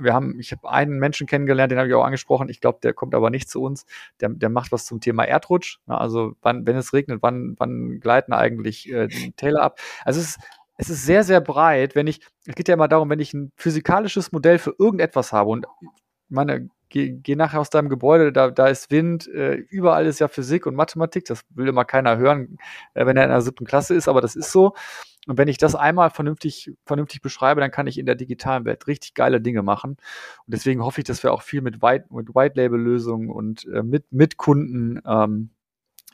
wir haben, ich habe einen Menschen kennengelernt, den habe ich auch angesprochen. Ich glaube, der kommt aber nicht zu uns. Der, der macht was zum Thema Erdrutsch. Also wann, wenn es regnet, wann, wann gleiten eigentlich äh, die Täler ab? Also es ist es ist sehr, sehr breit, wenn ich, es geht ja immer darum, wenn ich ein physikalisches Modell für irgendetwas habe und meine, geh, geh nachher aus deinem Gebäude, da, da ist Wind, äh, überall ist ja Physik und Mathematik, das will immer keiner hören, äh, wenn er in der siebten Klasse ist, aber das ist so. Und wenn ich das einmal vernünftig, vernünftig beschreibe, dann kann ich in der digitalen Welt richtig geile Dinge machen. Und deswegen hoffe ich, dass wir auch viel mit White, mit White Label Lösungen und äh, mit, mit Kunden ähm,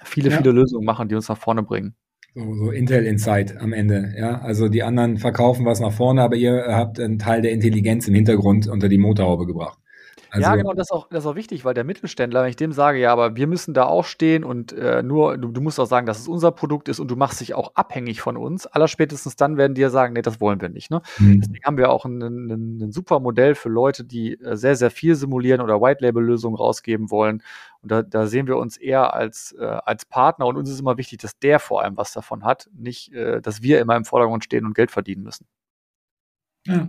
viele, ja. viele Lösungen machen, die uns nach vorne bringen. So, so Intel Insight am Ende, ja. Also die anderen verkaufen was nach vorne, aber ihr habt einen Teil der Intelligenz im Hintergrund unter die Motorhaube gebracht. Also, ja, genau, das ist, auch, das ist auch wichtig, weil der Mittelständler, wenn ich dem sage, ja, aber wir müssen da auch stehen und äh, nur, du, du, musst auch sagen, dass es unser Produkt ist und du machst dich auch abhängig von uns, allerspätestens dann werden die ja sagen, nee, das wollen wir nicht. Ne? Mhm. Deswegen haben wir auch ein, ein, ein, super Modell für Leute, die äh, sehr, sehr viel simulieren oder White-Label-Lösungen rausgeben wollen. Und da, da sehen wir uns eher als, äh, als Partner und uns ist immer wichtig, dass der vor allem was davon hat, nicht, äh, dass wir immer im Vordergrund stehen und Geld verdienen müssen. Ja,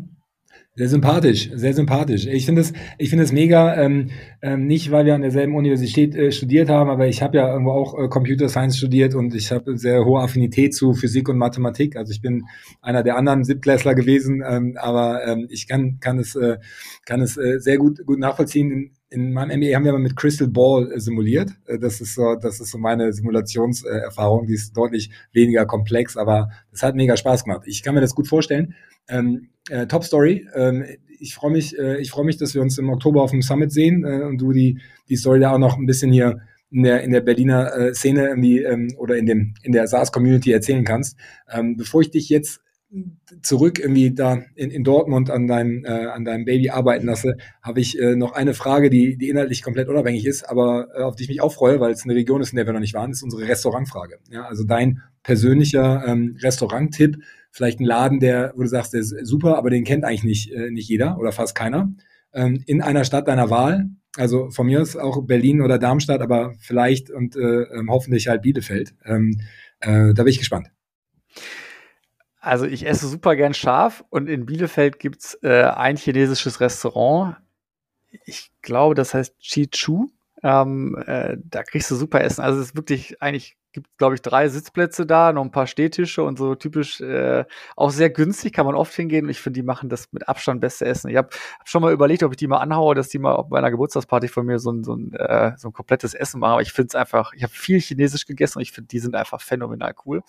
sehr sympathisch, sehr sympathisch. Ich finde es, ich finde es mega, ähm, ähm, nicht weil wir an derselben Universität äh, studiert haben, aber ich habe ja irgendwo auch äh, Computer Science studiert und ich habe sehr hohe Affinität zu Physik und Mathematik. Also ich bin einer der anderen Siebtklässler gewesen, ähm, aber ähm, ich kann kann es äh, kann es äh, sehr gut gut nachvollziehen. In, in meinem MBA haben wir mal mit Crystal Ball äh, simuliert. Äh, das ist so, das ist so meine Simulationserfahrung. Die ist deutlich weniger komplex, aber es hat mega Spaß gemacht. Ich kann mir das gut vorstellen. Ähm, äh, Top Story. Ähm, ich freue mich, äh, ich freue mich, dass wir uns im Oktober auf dem Summit sehen äh, und du die, die Story da auch noch ein bisschen hier in der, in der Berliner äh, Szene irgendwie ähm, oder in dem in der SaaS-Community erzählen kannst. Ähm, bevor ich dich jetzt zurück irgendwie da in, in Dortmund an deinem, äh, an deinem Baby arbeiten lasse, habe ich äh, noch eine Frage, die, die inhaltlich komplett unabhängig ist, aber äh, auf die ich mich auch freue, weil es eine Region ist, in der wir noch nicht waren, ist unsere Restaurantfrage. Ja, also dein persönlicher ähm, Restaurant-Tipp, vielleicht ein Laden, der, wo du sagst, der ist super, aber den kennt eigentlich nicht, äh, nicht jeder oder fast keiner, ähm, in einer Stadt deiner Wahl. Also von mir ist auch Berlin oder Darmstadt, aber vielleicht und äh, ähm, hoffentlich halt Bielefeld. Ähm, äh, da bin ich gespannt. Also ich esse super gern scharf und in Bielefeld gibt's äh, ein chinesisches Restaurant. Ich glaube, das heißt Chichu. Ähm, äh, da kriegst du super Essen. Also es ist wirklich eigentlich gibt glaube ich drei Sitzplätze da, noch ein paar Stehtische und so typisch äh, auch sehr günstig kann man oft hingehen und ich finde die machen das mit Abstand beste Essen. Ich habe hab schon mal überlegt, ob ich die mal anhaue, dass die mal bei einer Geburtstagsparty von mir so ein so ein, äh, so ein komplettes Essen machen. Aber ich finde es einfach, ich habe viel Chinesisch gegessen und ich finde die sind einfach phänomenal cool.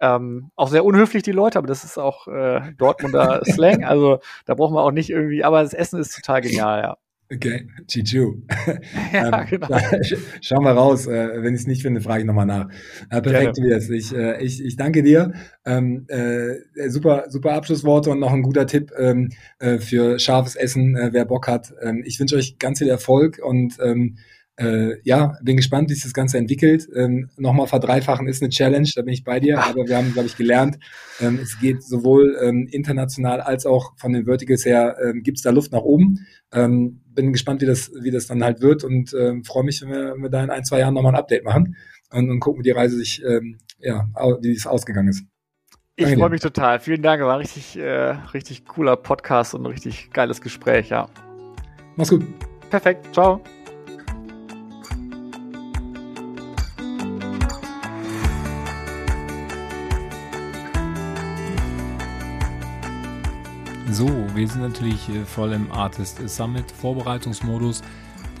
Ähm, auch sehr unhöflich, die Leute, aber das ist auch äh, Dortmunder Slang. Also da brauchen wir auch nicht irgendwie, aber das Essen ist total genial, ja. Okay, Chichu. Ja, ähm, genau. Schauen wir raus. Äh, wenn ich es nicht finde, frage ich nochmal nach. Äh, perfekt, Tobias. Ich, äh, ich, ich danke dir. Ähm, äh, super, super Abschlussworte und noch ein guter Tipp ähm, äh, für scharfes Essen, äh, wer Bock hat. Ähm, ich wünsche euch ganz viel Erfolg und ähm, äh, ja, bin gespannt, wie sich das Ganze entwickelt. Ähm, Nochmal verdreifachen ist eine Challenge, da bin ich bei dir, aber wir haben, glaube ich, gelernt, ähm, es geht sowohl ähm, international als auch von den Verticals her, ähm, gibt es da Luft nach oben. Ähm, bin gespannt, wie das, wie das dann halt wird und ähm, freue mich, wenn wir, wenn wir da in ein, zwei Jahren nochmal ein Update machen und, und gucken, wie die Reise sich, ähm, ja, wie es ausgegangen ist. Ich freue mich total. Vielen Dank. War ein richtig, äh, richtig cooler Podcast und ein richtig geiles Gespräch, ja. Mach's gut. Perfekt. Ciao. So, wir sind natürlich äh, voll im Artist Summit Vorbereitungsmodus.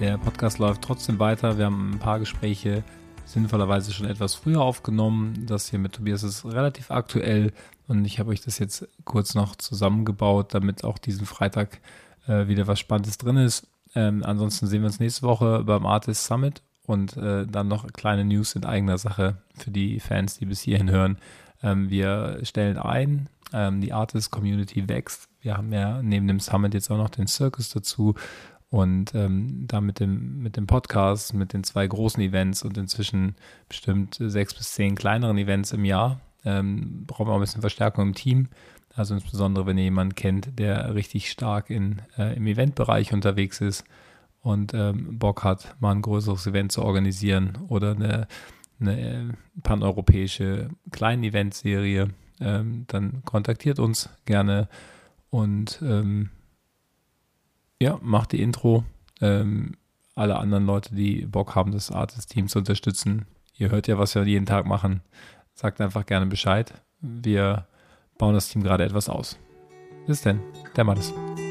Der Podcast läuft trotzdem weiter. Wir haben ein paar Gespräche sinnvollerweise schon etwas früher aufgenommen. Das hier mit Tobias ist relativ aktuell und ich habe euch das jetzt kurz noch zusammengebaut, damit auch diesen Freitag äh, wieder was Spannendes drin ist. Ähm, ansonsten sehen wir uns nächste Woche beim Artist Summit und äh, dann noch kleine News in eigener Sache für die Fans, die bis hierhin hören. Ähm, wir stellen ein, ähm, die Artist Community wächst. Wir haben ja neben dem Summit jetzt auch noch den Circus dazu und ähm, da mit dem, mit dem Podcast, mit den zwei großen Events und inzwischen bestimmt sechs bis zehn kleineren Events im Jahr, ähm, brauchen wir auch ein bisschen Verstärkung im Team. Also insbesondere, wenn ihr jemanden kennt, der richtig stark in, äh, im Eventbereich unterwegs ist und ähm, Bock hat, mal ein größeres Event zu organisieren oder eine eine äh, paneuropäische Klein-Event-Serie, ähm, dann kontaktiert uns gerne und ähm, ja, macht die Intro. Ähm, alle anderen Leute, die Bock haben, das Artist-Team zu unterstützen, ihr hört ja, was wir jeden Tag machen, sagt einfach gerne Bescheid. Wir bauen das Team gerade etwas aus. Bis denn, der macht es.